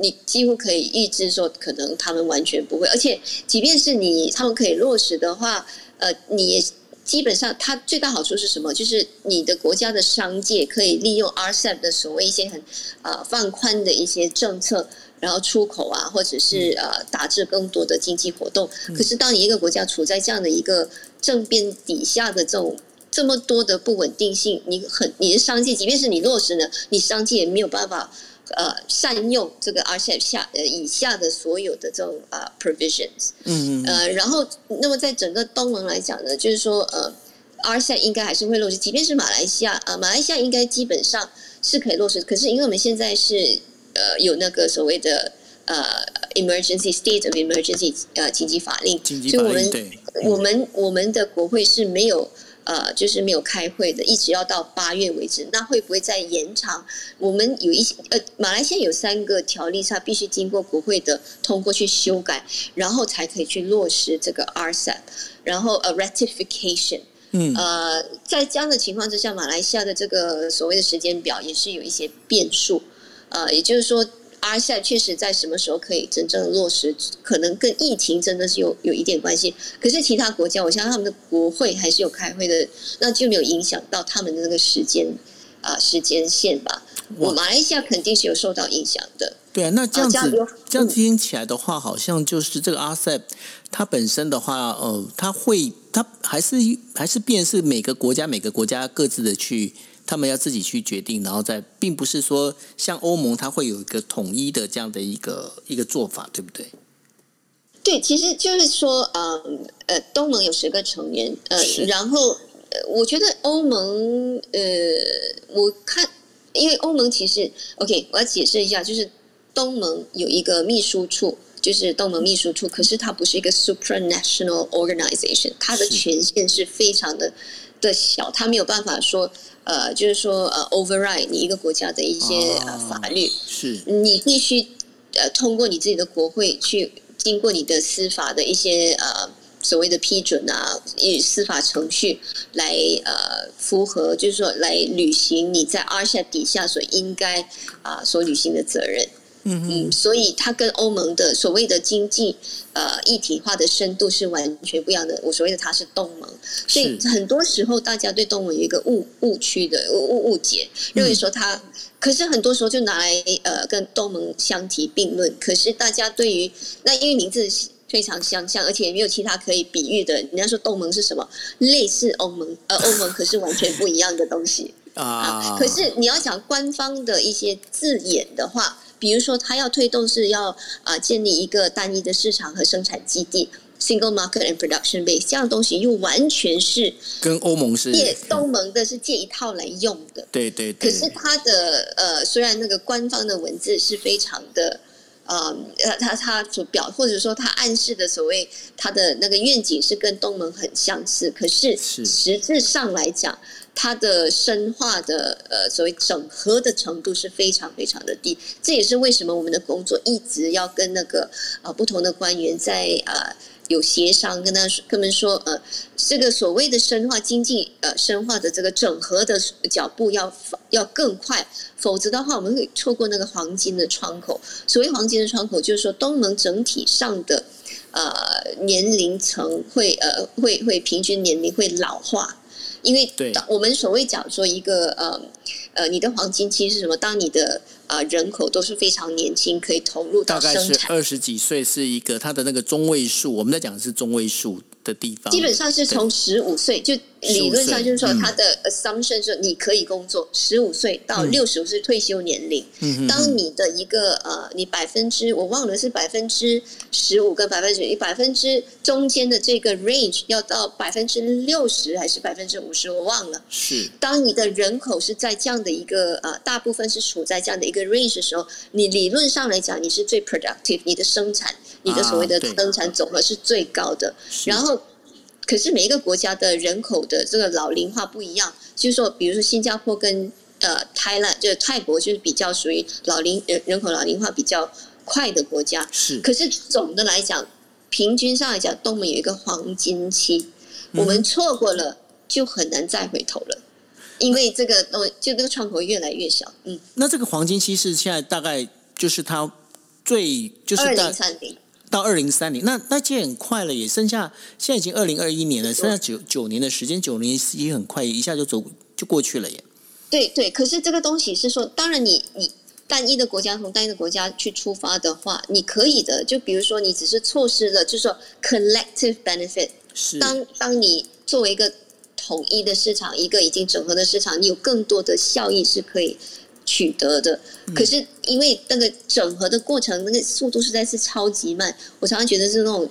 你几乎可以预知说，可能他们完全不会，而且即便是你他们可以落实的话，呃，你也基本上它最大好处是什么？就是你的国家的商界可以利用 RCEP 的所谓一些很呃放宽的一些政策，然后出口啊，或者是呃打制更多的经济活动。可是当你一个国家处在这样的一个政变底下的这种这么多的不稳定性，你很你的商界，即便是你落实了，你商界也没有办法。呃善用这个 RCEP 下呃以下的所有的这种呃 provisions，嗯嗯呃，然后那么在整个东盟来讲呢，就是说呃 RCEP 应该还是会落实，即便是马来西亚啊、呃，马来西亚应该基本上是可以落实，可是因为我们现在是呃有那个所谓的呃 emergency state of emergency 呃紧急法令，所以我们我们我们的国会是没有呃，就是没有开会的，一直要到八月为止。那会不会再延长？我们有一些呃，马来西亚有三个条例，它必须经过国会的通过去修改，然后才可以去落实这个 RCEP，然后呃 ratification。嗯呃，在这样的情况之下，马来西亚的这个所谓的时间表也是有一些变数。呃，也就是说，RCEP 确实在什么时候可以真正落实，可能跟疫情真的是有有一点关系。可是其他国家，我相信他们的国会还是有开会的，那就没有影响到他们的那个时间啊、时间线吧。我马来西亚肯定是有受到影响的。对啊，那这样子、啊这样听起来的话，好像就是这个 RCEP 它本身的话，呃，它会它还是还是变是每个国家每个国家各自的去，他们要自己去决定，然后再，并不是说像欧盟它会有一个统一的这样的一个一个做法，对不对？对，其实就是说，呃呃，东盟有十个成员，呃，然后呃我觉得欧盟，呃，我看，因为欧盟其实，OK，我要解释一下，就是东盟有一个秘书处，就是东盟秘书处，可是它不是一个 supranational organization，它的是权限是非常的的小，它没有办法说，呃，就是说，呃，override 你一个国家的一些、呃哦法律，是你必须呃通过你自己的国会去经过你的司法的一些呃所谓的批准啊，与司法程序来呃符合，就是说来履行你在 RCEP 底下所应该啊、所履行的责任。嗯嗯，所以它跟欧盟的所谓的经济呃一体化的深度是完全不一样的。我所谓的它是东盟，所以很多时候大家对东盟有一个误误区的误误误解，认为说它，可是很多时候就拿来呃跟东盟相提并论。可是大家对于那因为名字非常相像，而且也没有其他可以比喻的。人家说东盟是什么？类似欧盟，呃，欧盟可是完全不一样的东西。啊，可是你要讲官方的一些字眼的话，比如说他要推动是要啊、建立一个单一的市场和生产基地 （single market and production base） 这样的东西，又完全是跟欧盟是借东盟的是借一套来用的。对对对，可是它的呃，虽然那个官方的文字是非常的。呃，他他他所表，或者说他暗示的所谓他的那个愿景是跟东盟很相似，可是是实质上来讲，它的深化的呃所谓整合的程度是非常非常的低。这也是为什么我们的工作一直要跟那个呃不同的官员在呃有协商，跟他说跟他们说呃这个所谓的深化经济呃深化的这个整合的脚步要要更快，否则的话我们会错过那个黄金的窗口。所谓黄金的窗口，就是说东盟整体上的呃年龄层会呃会会平均年龄会老化。因为我们所谓讲说一个呃呃，你的黄金期是什么？当你的啊、呃人口都是非常年轻，可以投入到大概是生产，二十几岁是一个它的那个中位数，我们在讲的是中位数的地方，基本上是从十五岁，就理论上就是说嗯。它的 assumption 是你可以工作十五岁到嗯。六十五岁退休年龄。嗯当你的一个呃，你百分之我忘了是百分之十五跟百分之你百分之中间的这个 range 要到百分之六十还是百分之五十，我忘了。是。当你的人口是在这样的一个呃，大部分是处在这样的一个 range 的时候，你理论上来讲，你是最 productive，你的生产，你的所谓的生产总和是最高的。是然后，可是每一个国家的人口的这个老龄化不一样，就是说，比如说新加坡跟呃泰兰，就是泰国，就是比较属于老龄人人口老龄化比较快的国家。是，可是总的来讲，平均上来讲，东盟有一个黄金期，嗯我们错过了就很难再回头了，因为这个东，就那个窗口越来越小。嗯，那这个黄金期是现在大概就是它最就是二零三零。到二零三零，那那其实很快了，也剩下现在已经二零二一年了，剩下九九年的时间，九年也很快，一下就走就过去了耶。对对，可是这个东西是说，当然你你单一的国家从单一的国家去出发的话，你可以的。就比如说，你只是错失了，就是说 collective benefit。是，当当你作为一个统一的市场，一个已经整合的市场，你有更多的效益是可以取得的。可是因为那个整合的过程，那个速度实在是超级慢，我常常觉得是那种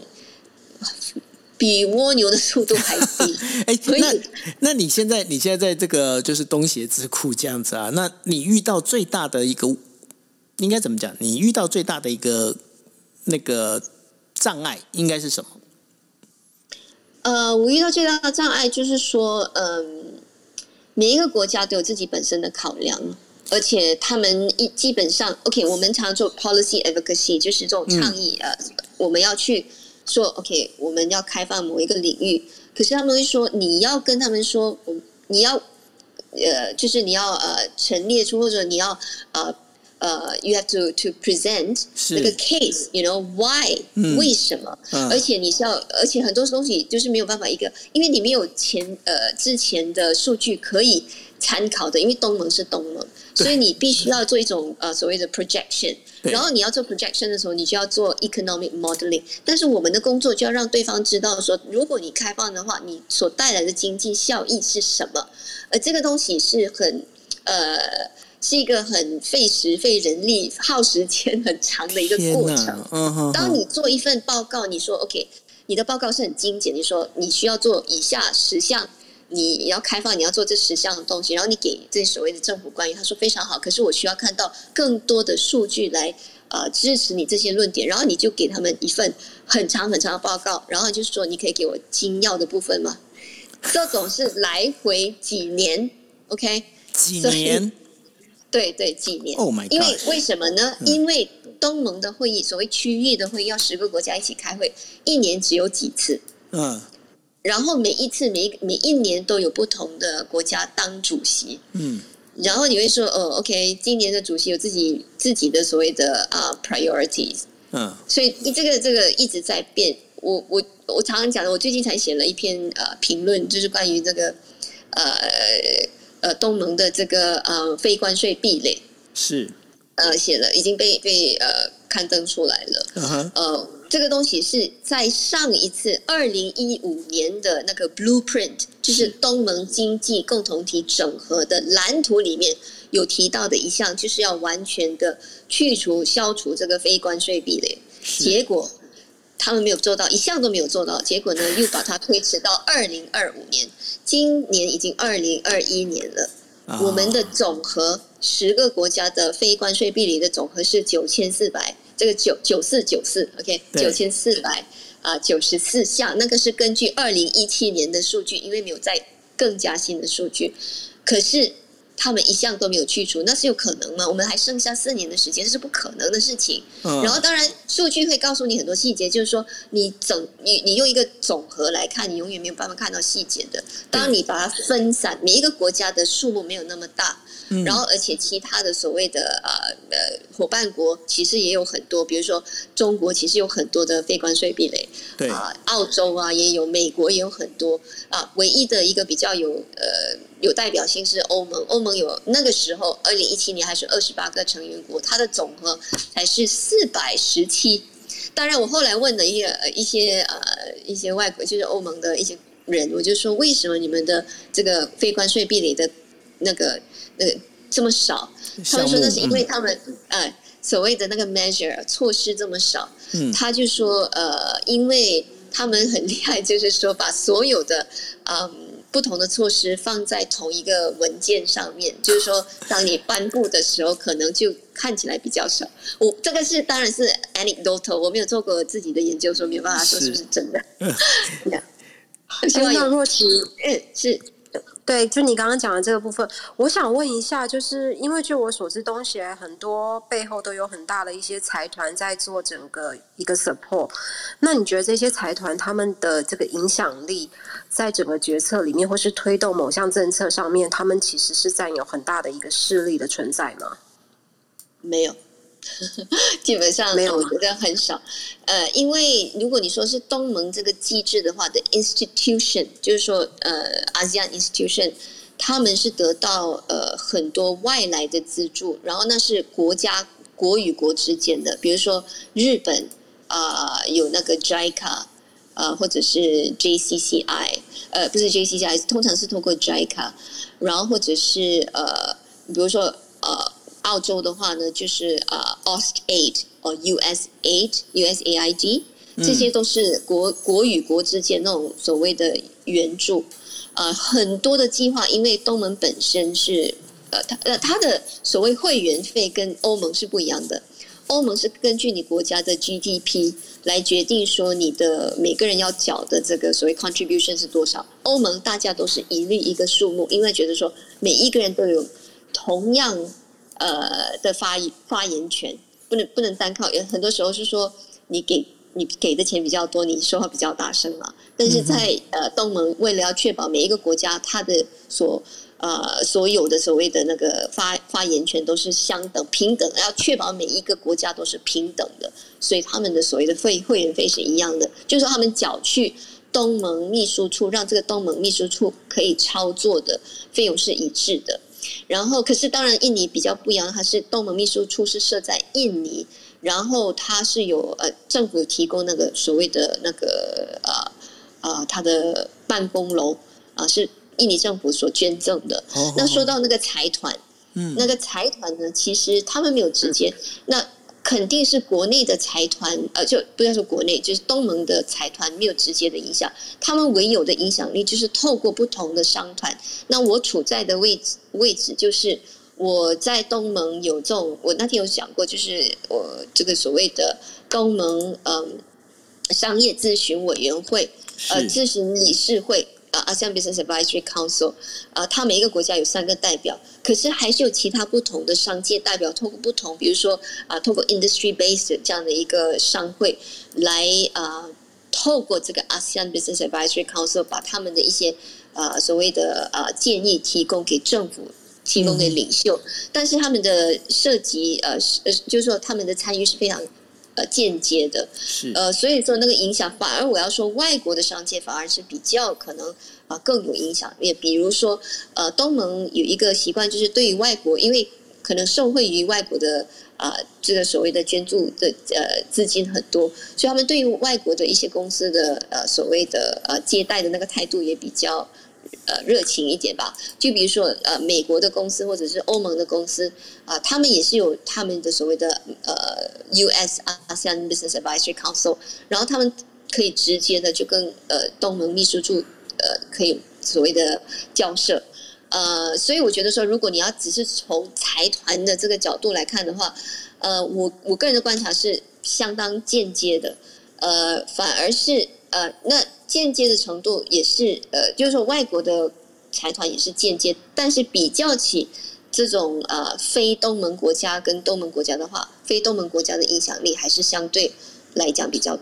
比蜗牛的速度还低。*laughs* 哎，那那你现在你现在在这个就是东协智库这样子啊？那你遇到最大的一个应该怎么讲？你遇到最大的一个那个障碍应该是什么？呃，我遇到最大的障碍就是说，嗯，每一个国家都有自己本身的考量，而且他们一基本上，OK，我们常做 policy advocacy，就是这种倡议，呃，我们要去说，OK，我们要开放某一个领域，可是他们会说，你要跟他们说，你要，呃，就是你要呃陈列出或者你要呃。呃，you have to to present 那个 case，you know why，为什么？而且你是要，而且很多东西就是没有办法一个，因为你没有前呃之前的数据可以参考的，因为东盟是东盟，所以你必须要做一种呃所谓的 projection。然后你要做 projection 的时候，你就要做 economic modeling。但是我们的工作就要让对方知道说，如果你开放的话，你所带来的经济效益是什么？而这个东西是很呃。是一个很费时费人力、耗时间很长的一个过程。嗯当你做一份报告，你说 OK，你的报告是很精简，你说你需要做以下十项，你要开放，你要做这十项的东西，然后你给这所谓的政府官员，他说非常好，可是我需要看到更多的数据来呃支持你这些论点，然后你就给他们一份很长很长的报告，然后就是说你可以给我精要的部分吗？这种是来回几年，OK？几年？对对，几年？因为为什么呢？因为东盟的会议，所谓区域的会议，要十个国家一起开会，一年只有几次。嗯。然后每一次每每一年都有不同的国家当主席。嗯。然后你会说，哦，OK，今年的主席有自己自己的所谓的啊 priorities。嗯。所以你这个这个一直在变。我我我常常讲的，我最近才写了一篇呃评论，就是关于这个呃。呃，东盟的这个呃非关税壁垒是呃写了，已经被被呃刊登出来了。呃，这个东西是在上一次二零一五年的那个 Blueprint，就是东盟经济共同体整合的蓝图里面有提到的一项，就是要完全的去除、消除这个非关税壁垒。结果他们没有做到，一项都没有做到。结果呢，又把它推迟到二零二五年。今年已经二零二一年了，我们的总和十个国家的非关税壁垒的总和是九千四百，这个九九四九四，OK，九千四百啊九十四项，那个是根据二零一七年的数据，因为没有再更加新的数据，可是。他们一项都没有去除，那是有可能吗？我们还剩下四年的时间，这是不可能的事情。然后，当然数据会告诉你很多细节，就是说你总你你用一个总和来看，你永远没有办法看到细节的。当你把它分散，每一个国家的数目没有那么大。然后，而且其他的所谓的呃呃伙伴国其实也有很多，比如说中国其实有很多的非关税壁垒，对啊，澳洲啊也有，美国也有很多啊。唯一的一个比较有呃有代表性是欧盟，欧盟有那个时候二零一七年还是二十八个成员国，它的总和才是四百十七。当然，我后来问了一个一些呃一些外国就是欧盟的一些人，我就说为什么你们的这个非关税壁垒的那个。那个，这么少，他们说那是因为他们呃所谓的那个 measure 措施这么少，嗯，他就说呃，因为他们很厉害，就是说把所有的嗯不同的措施放在同一个文件上面，*laughs* 就是说当你颁布的时候，可能就看起来比较少。我这个是当然是 anecdotal，我没有做过自己的研究，所以没有办法说是不是真的。*laughs* 希望若琪，嗯，是。对，就你刚刚讲的这个部分，我想问一下，就是因为据我所知，东协很多背后都有很大的一些财团在做整个一个 support。那你觉得这些财团他们的这个影响力，在整个决策里面，或是推动某项政策上面，他们其实是占有很大的一个势力的存在吗？没有。*laughs* 基本上没有，我觉得很少。呃，因为如果你说是东盟这个机制的话的 institution，就是说呃，ASEAN institution，他们是得到呃很多外来的资助，然后那是国家国与国之间的，比如说日本啊有那个 JICA 啊，或者是 JCCI，呃，不是 JCCI，通常是通过 JICA，然后或者是呃，比如说呃。澳洲的话呢，就是呃 AustAid 或 USAid、USAID，这些都是国国与国之间那种所谓的援助。呃，很多的计划，因为东盟本身是呃，它呃它的所谓会员费跟欧盟是不一样的。欧盟是根据你国家的 GDP 来决定说你的每个人要缴的这个所谓 contribution 是多少。欧盟大家都是一律一个数目，因为觉得说每一个人都有同样呃的发发言权，不能不能单靠。有很多时候是说你给你给的钱比较多，你说话比较大声嘛。但是在呃东盟，为了要确保每一个国家它的所呃，所有的所谓的那个发发言权都是相等平等，要确保每一个国家都是平等的，所以他们的所谓的会会员费是一样的，就是说他们缴去东盟秘书处，让这个东盟秘书处可以操作的费用是一致的。然后，可是当然印尼比较不一样，它是东盟秘书处是设在印尼，然后它是有呃政府提供那个所谓的那个呃呃它的办公楼啊是。印尼政府所捐赠的。那说到那个财团，嗯，那个财团呢，其实他们没有直接，那肯定是国内的财团，呃，就不要说国内，就是东盟的财团没有直接的影响。他们唯有的影响力就是透过不同的商团。那我处在的位置位置就是我在东盟有这种，我那天有讲过，就是我这个所谓的东盟嗯商业咨询委员会，呃，咨询理事会。啊，ASEAN Business Advisory Council，呃，它每一个国家有三个代表，可是还是有其他不同的商界代表，透过不同，比如说啊，透过 Industry Based 这样的一个商会来啊，透过这个 ASEAN Business Advisory Council 把他们的一些啊所谓的啊建议提供给政府，提供给领袖，但是他们的涉及呃呃，就是说他们的参与是非常。呃，间接的，是呃，所以说那个影响，反而我要说，外国的商界反而是比较可能啊更有影响。也比如说，呃，东盟有一个习惯，就是对于外国，因为可能受惠于外国的啊这个所谓的捐助的呃资金很多，所以他们对于外国的一些公司的呃所谓的呃接待的那个态度也比较。呃，热情一点吧。就比如说，呃，美国的公司或者是欧盟的公司啊，他们也是有他们的所谓的呃，US ASEAN Business Advisory Council，然后他们可以直接的就跟呃东盟秘书处呃可以所谓的交涉。呃，所以我觉得说，如果你要只是从财团的这个角度来看的话，呃，我我个人的观察是相当间接的，呃，反而是呃那。间接的程度也是，呃，就是说外国的财团也是间接，但是比较起这种呃非东盟国家跟东盟国家的话，非东盟国家的影响力还是相对来讲比较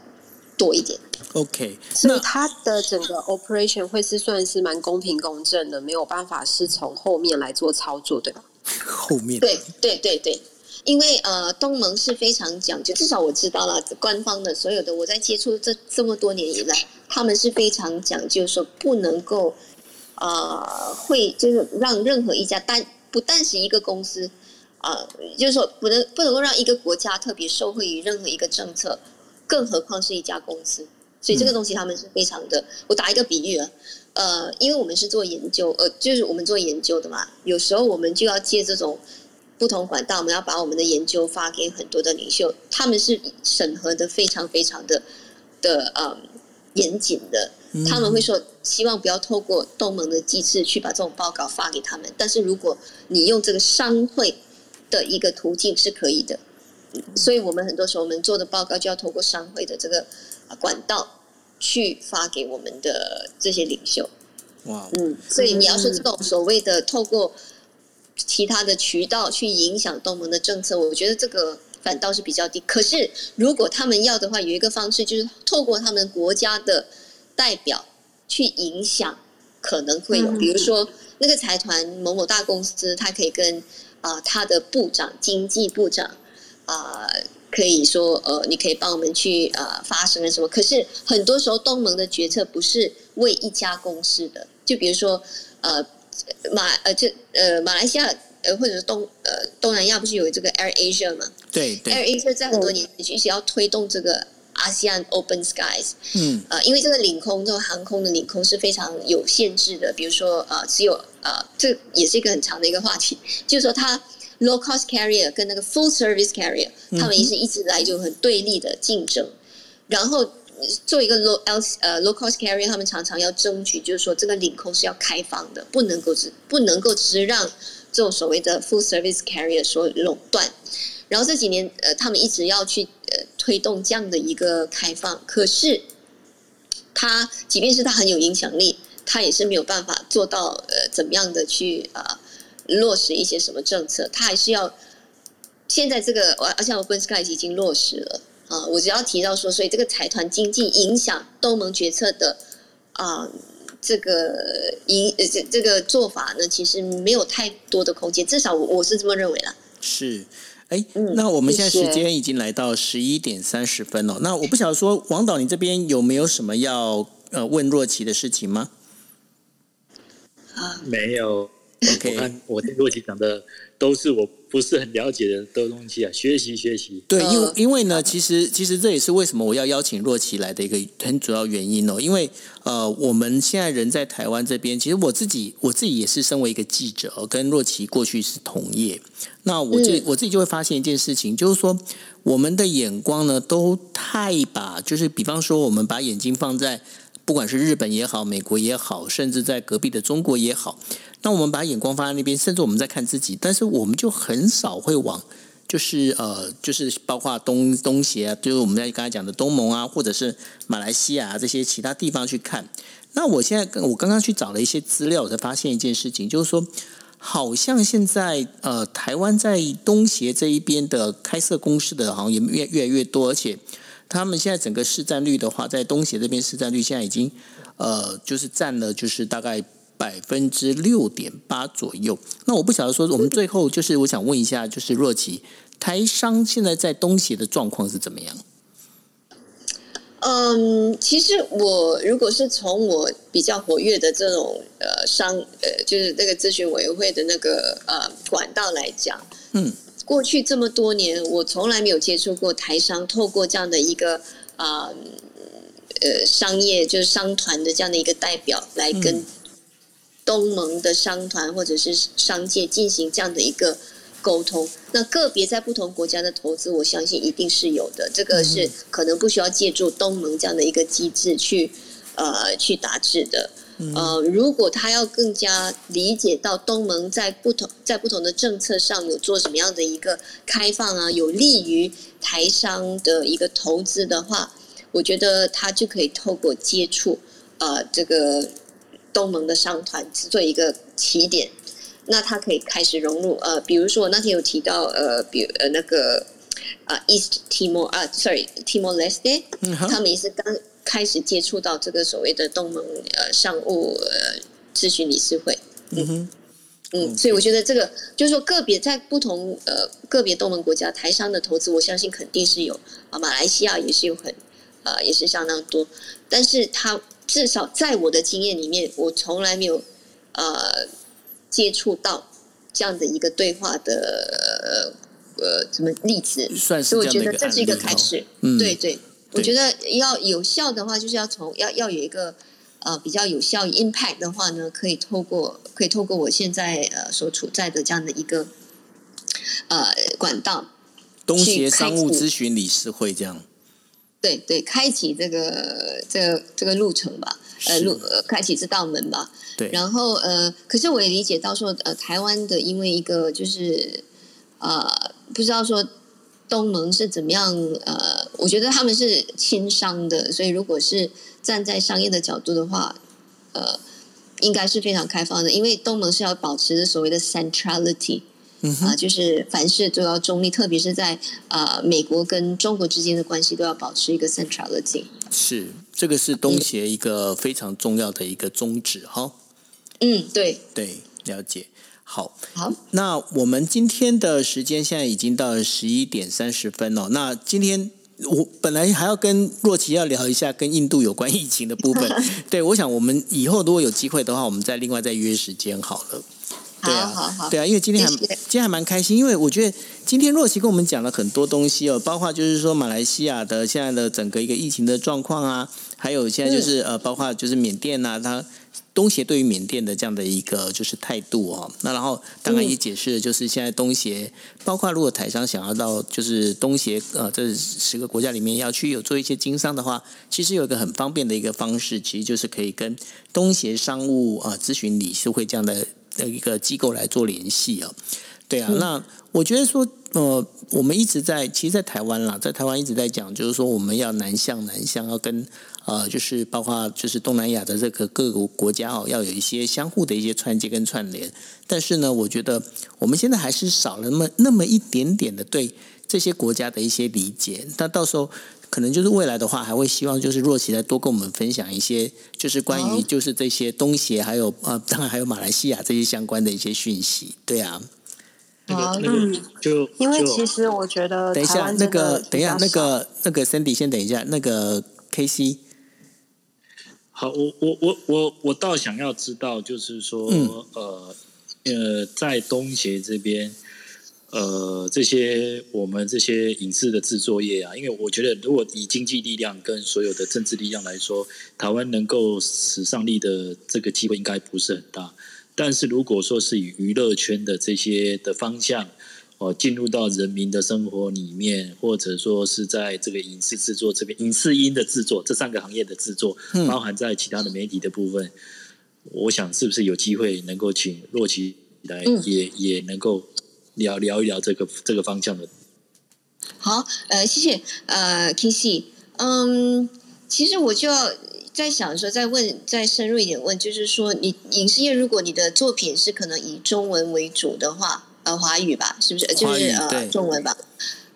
多一点。OK，所以它的整个 operation 会是算是蛮公平公正的，没有办法是从后面来做操作，对吧？*laughs* 后面对对对对。因为呃，东盟是非常讲究，至少我知道了，官方的所有的我在接触这这么多年以来，他们是非常讲究说不能够啊，会就是让任何一家单不但是一个公司啊，就是说不能不能够让一个国家特别受惠于任何一个政策，更何况是一家公司。所以这个东西他们是非常的。我打一个比喻啊，呃，因为我们是做研究，呃，就是我们做研究的嘛，有时候我们就要借这种。不同管道，我们要把我们的研究发给很多的领袖，他们是审核的非常非常的的呃严谨的。他们会说，希望不要透过东盟的机制去把这种报告发给他们。但是如果你用这个商会的一个途径是可以的，所以我们很多时候我们做的报告就要透过商会的这个管道去发给我们的这些领袖。哇，嗯，所以你要说这种所谓的透过。其他的渠道去影响东盟的政策，我觉得这个反倒是比较低。可是如果他们要的话，有一个方式就是透过他们国家的代表去影响，可能会有。比如说那个财团某某大公司，他可以跟啊他的部长、经济部长啊，可以说呃，你可以帮我们去呃发声什么。可是很多时候东盟的决策不是为一家公司的，就比如说呃。马呃，这呃，马来西亚呃，或者是东呃东南亚，不是有这个 Air Asia 吗？对，Air Asia 在很多年一直要推动这个 ASEAN Open Skies。嗯，呃，因为这个领空，这个航空的领空是非常有限制的。比如说，呃，只有呃，这也是一个很长的一个话题，就是说它 low cost carrier 跟那个 full service carrier，他们也是一直来就很对立的竞争。然后做一个 low l 呃 low cost carrier，他们常常要争取，就是说这个领空是要开放的，不能够只不能够只是让这种所谓的 full service carrier 所垄断。然后这几年呃，他们一直要去呃推动这样的一个开放，可是他即便是他很有影响力，他也是没有办法做到呃怎么样的去啊。落实一些什么政策，他还是要现在这个，而且我 b u n Sky 已经落实了啊。我只要提到说，所以这个财团经济影响东盟决策的啊，这个影这这个做法呢，其实没有太多的空间，至少我我是这么认为啦。是，哎，那我们现在时间已经来到十一点三十分了。那我不晓得说，王导你这边有没有什么要呃问若琪的事情吗？啊，没有。OK，我看我听若琪讲的都是我不是很了解的的东西啊，学习学习。对，因为因为呢，其实其实这也是为什么我要邀请若琪来的一个很主要原因哦。因为呃，我们现在人在台湾这边，其实我自己我自己也是身为一个记者，跟若琪过去是同业。那我自我自己就会发现一件事情，就是说我们的眼光呢，都太把就是比方说，我们把眼睛放在。不管是日本也好，美国也好，甚至在隔壁的中国也好，那我们把眼光放在那边，甚至我们在看自己，但是我们就很少会往，就是呃，就是包括东东协啊，就是我们在刚才讲的东盟啊，或者是马来西亚这些其他地方去看。那我现在我刚刚去找了一些资料，我才发现一件事情，就是说，好像现在呃，台湾在东协这一边的开设公司的，好像也越越来越多，而且。他们现在整个市占率的话，在东协这边市占率现在已经，呃，就是占了就是大概百分之六点八左右。那我不晓得说，我们最后就是我想问一下，就是若琪，台商现在在东协的状况是怎么样？嗯，其实我如果是从我比较活跃的这种呃商呃，就是那个咨询委员会的那个呃管道来讲，嗯。过去这么多年，我从来没有接触过台商透过这样的一个啊呃商业就是商团的这样的一个代表来跟东盟的商团或者是商界进行这样的一个沟通。那个别在不同国家的投资，我相信一定是有的。这个是可能不需要借助东盟这样的一个机制去呃去达致的。呃，如果他要更加理解到东盟在不同在不同的政策上有做什么样的一个开放啊，有利于台商的一个投资的话，我觉得他就可以透过接触呃这个东盟的商团做一个起点，那他可以开始融入呃，比如说我那天有提到呃，比呃那个啊 East Timor 啊，sorry Timor Leste，他们也是刚。开始接触到这个所谓的东盟呃商务呃咨询理事会，嗯哼，嗯，所以我觉得这个就是说个别在不同呃个别东盟国家台商的投资，我相信肯定是有啊，马来西亚也是有很呃也是相当多，但是他至少在我的经验里面，我从来没有呃接触到这样的一个对话的呃什么例子，算是我觉得这是一个开始，嗯，对对。我觉得要有效的话，就是要从要要有一个呃比较有效 impact 的话呢，可以透过可以透过我现在呃所处在的这样的一个呃管道，东协商务咨询理事会这样，对对，开启这个这个这个路程吧，呃路开启这道门吧，对，然后呃，可是我也理解到说，呃，台湾的因为一个就是呃不知道说。东盟是怎么样？呃，我觉得他们是轻商的，所以如果是站在商业的角度的话，呃，应该是非常开放的。因为东盟是要保持所谓的 centrality，啊，就是凡事都要中立，特别是在啊美国跟中国之间的关系都要保持一个 centrality。是，这个是东协一个非常重要的一个宗旨，哈。嗯，对，对，了解。好，好，那我们今天的时间现在已经到了十一点三十分了。那今天我本来还要跟若琪要聊一下跟印度有关疫情的部分，*laughs* 对我想我们以后如果有机会的话，我们再另外再约时间好了。对啊，好好对啊，因为今天还今天还蛮开心，因为我觉得今天若琪跟我们讲了很多东西哦，包括就是说马来西亚的现在的整个一个疫情的状况啊，还有现在就是呃，包括就是缅甸呐，它。东协对于缅甸的这样的一个就是态度哦，那然后当然也解释了，就是现在东协，包括如果台商想要到就是东协呃这十个国家里面要去有做一些经商的话，其实有一个很方便的一个方式，其实就是可以跟东协商务啊咨询理事会这样的的一个机构来做联系哦。对啊，那我觉得说呃，我们一直在其实，在台湾啦，在台湾一直在讲，就是说我们要南向南向，要跟。呃，就是包括就是东南亚的这个各个国家哦，要有一些相互的一些串接跟串联。但是呢，我觉得我们现在还是少了那么那么一点点的对这些国家的一些理解。那到时候可能就是未来的话，还会希望就是若琪再多跟我们分享一些，就是关于就是这些东协还有呃，当然还有马来西亚这些相关的一些讯息。对啊，好，嗯，就因为其实我觉得，等一下那个，等一下那个那个 Cindy 先等一下，那个 KC。好，我我我我我倒想要知道，就是说，呃呃，在东协这边，呃，这些我们这些影视的制作业啊，因为我觉得，如果以经济力量跟所有的政治力量来说，台湾能够使上力的这个机会应该不是很大。但是如果说是以娱乐圈的这些的方向，哦，进入到人民的生活里面，或者说是在这个影视制作这边，影视音的制作这三个行业的制作，包含在其他的媒体的部分，我想是不是有机会能够请洛奇来，也也能够聊聊一聊这个这个方向的。好，呃，谢谢，呃，Kissy，嗯，其实我就要在想说，再问再深入一点问，就是说，你影视业如果你的作品是可能以中文为主的话。呃，华语吧，是不是？就是呃，中文吧，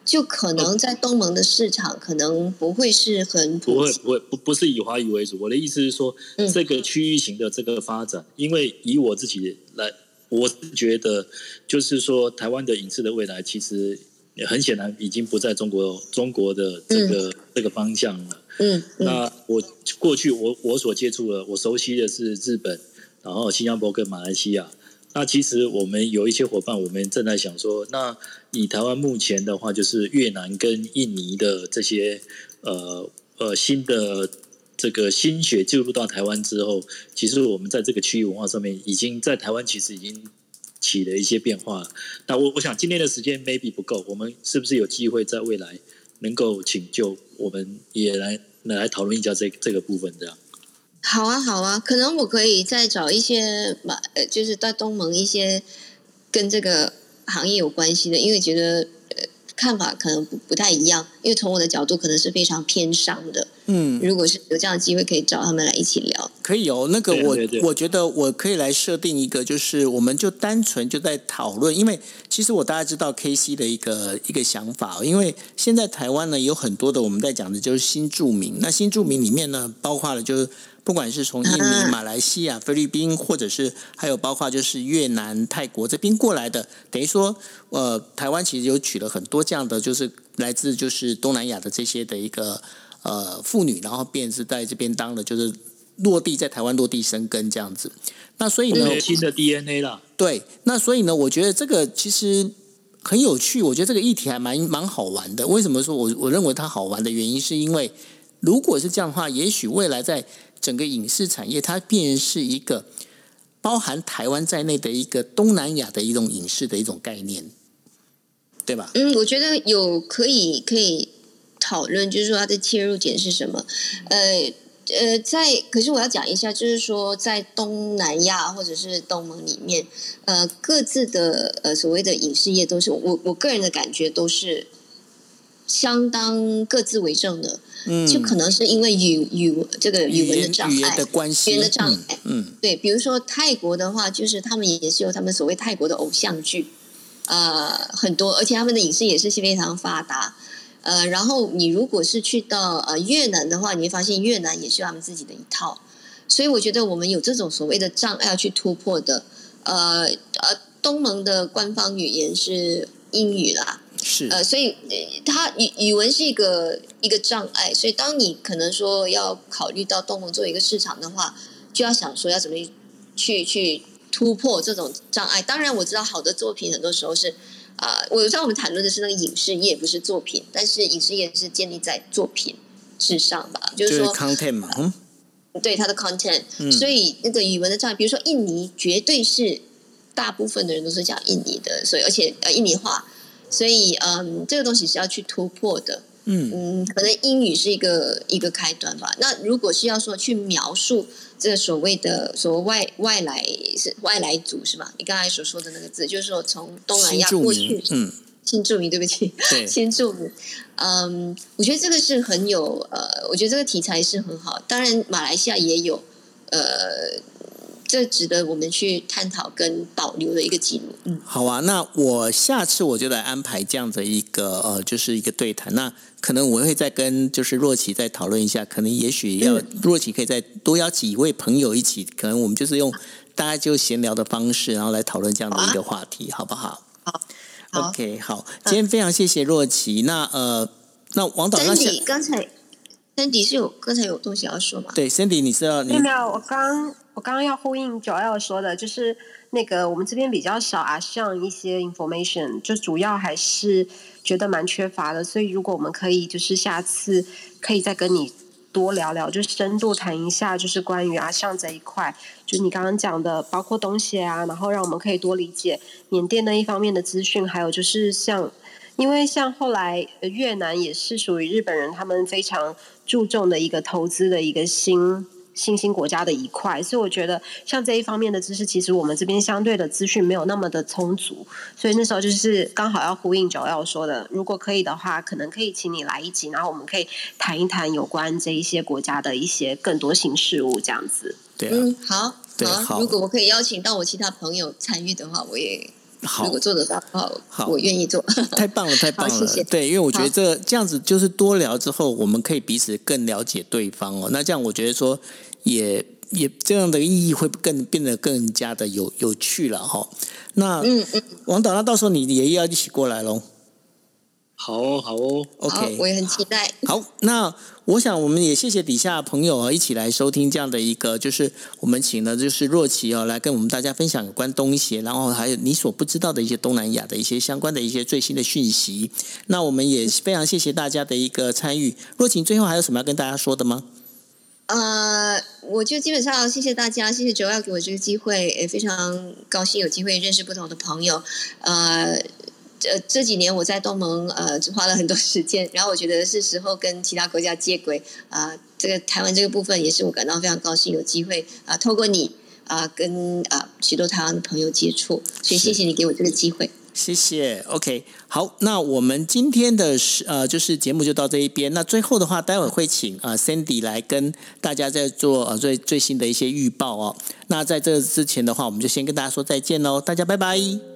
就可能在东盟的市场可能不会是很不会不会不不是以华语为主。我的意思是说，这个区域型的这个发展，因为以我自己来，我是觉得就是说，台湾的影视的未来其实很显然已经不在中国中国的这个这个方向了。嗯，那我过去我我所接触的，我熟悉的是日本，然后新加坡跟马来西亚。那其实我们有一些伙伴，我们正在想说，那以台湾目前的话，就是越南跟印尼的这些呃呃新的这个心血进入到台湾之后，其实我们在这个区域文化上面，已经在台湾其实已经起了一些变化。那我我想今天的时间 maybe 不够，我们是不是有机会在未来能够请就我们也来来讨论一下这这个部分这样？好啊，好啊，可能我可以再找一些，呃，就是在东盟一些跟这个行业有关系的，因为觉得呃看法可能不不太一样，因为从我的角度可能是非常偏商的。嗯，如果是有这样的机会，可以找他们来一起聊。可以哦，那个我我觉得我可以来设定一个，就是我们就单纯就在讨论，因为其实我大家知道 K C 的一个一个想法，因为现在台湾呢有很多的我们在讲的就是新住民，那新住民里面呢包括了就是。不管是从印尼、马来西亚、菲律宾，或者是还有包括就是越南、泰国这边过来的，等于说，呃，台湾其实有取了很多这样的，就是来自就是东南亚的这些的一个呃妇女，然后便是在这边当了就是落地在台湾落地生根这样子。那所以呢，新的 DNA 了。对，那所以呢，我觉得这个其实很有趣，我觉得这个议题还蛮蛮好玩的。为什么说我我认为它好玩的原因，是因为如果是这样的话，也许未来在整个影视产业，它便是一个包含台湾在内的一个东南亚的一种影视的一种概念，对吧？嗯，我觉得有可以可以讨论，就是说它的切入点是什么？呃呃，在可是我要讲一下，就是说在东南亚或者是东盟里面，呃，各自的呃所谓的影视业都是我我个人的感觉都是相当各自为政的。嗯就可能是因为语语这个语文的障碍，语言的关系，语言的障碍。嗯，对，比如说泰国的话，就是他们也是有他们所谓泰国的偶像剧，呃，很多，而且他们的影视也是非常发达。呃，然后你如果是去到呃越南的话，你会发现越南也是他们自己的一套。所以我觉得我们有这种所谓的障碍要去突破的。呃呃，东盟的官方语言是英语啦。是呃，所以它语语文是一个一个障碍，所以当你可能说要考虑到东盟作为一个市场的话，就要想说要怎么去去突破这种障碍。当然，我知道好的作品很多时候是啊，我知道我们谈论的是那个影视业，不是作品，但是影视业是建立在作品之上吧，就是说 content 嘛，嗯，对它的 content，所以那个语文的障碍，比如说印尼，绝对是大部分的人都是讲印尼的，所以而且呃印尼话，所以嗯，这个东西是要去突破的。嗯嗯，可能英语是一个一个开端吧。那如果是要说去描述这个所谓的所谓外外来是外来族是吧？你刚才所说的那个字，就是说从东南亚过去，嗯，新住民，对不起，对，*laughs* 新住民。嗯，我觉得这个是很有呃，我觉得这个题材是很好。当然，马来西亚也有呃。这值得我们去探讨跟保留的一个记录。嗯，好啊，那我下次我就来安排这样的一个呃，就是一个对谈。那可能我会再跟就是若琪再讨论一下，可能也许要若琪可以再多邀几位朋友一起，可能我们就是用大家就闲聊的方式，然后来讨论这样的一个话题，好不好？好，OK，好，今天非常谢谢若琪。那呃，那王导，那刚才 Cindy 是有刚才有东西要说吗？对，Cindy，你是要你没有？我刚。我刚刚要呼应九 L 说的，就是那个我们这边比较少啊，像一些 information，就主要还是觉得蛮缺乏的。所以如果我们可以，就是下次可以再跟你多聊聊，就深度谈一下，就是关于阿像这一块，就你刚刚讲的，包括东西啊，然后让我们可以多理解缅甸那一方面的资讯，还有就是像，因为像后来越南也是属于日本人他们非常注重的一个投资的一个新。新兴国家的一块，所以我觉得像这一方面的知识，其实我们这边相对的资讯没有那么的充足，所以那时候就是刚好要呼应九要说的，如果可以的话，可能可以请你来一集，然后我们可以谈一谈有关这一些国家的一些更多新事物，这样子。对，嗯，好，好，如果我可以邀请到我其他朋友参与的话，我也如果做得到，好，我愿意做。*laughs* 太棒了，太棒了，谢谢。对，因为我觉得这这样子就是多聊之后，我们可以彼此更了解对方哦。那这样我觉得说。也也这样的意义会更变得更加的有有趣了哈。那嗯嗯，王导，那到时候你爷爷要一起过来喽。好哦，好哦，OK，我也很期待。好，那我想我们也谢谢底下朋友啊，一起来收听这样的一个，就是我们请了就是若琪哦，来跟我们大家分享有关东协，然后还有你所不知道的一些东南亚的一些相关的一些最新的讯息。那我们也非常谢谢大家的一个参与。若晴最后还有什么要跟大家说的吗？呃，我就基本上谢谢大家，谢谢九要给我这个机会，也非常高兴有机会认识不同的朋友。呃，这这几年我在东盟呃花了很多时间，然后我觉得是时候跟其他国家接轨啊。这个台湾这个部分也是我感到非常高兴有机会啊，透过你啊跟啊许多台湾的朋友接触，所以谢谢你给我这个机会。谢谢，OK，好，那我们今天的是呃，就是节目就到这一边。那最后的话，待会会请呃 Cindy 来跟大家在做呃最最新的一些预报哦。那在这之前的话，我们就先跟大家说再见喽，大家拜拜。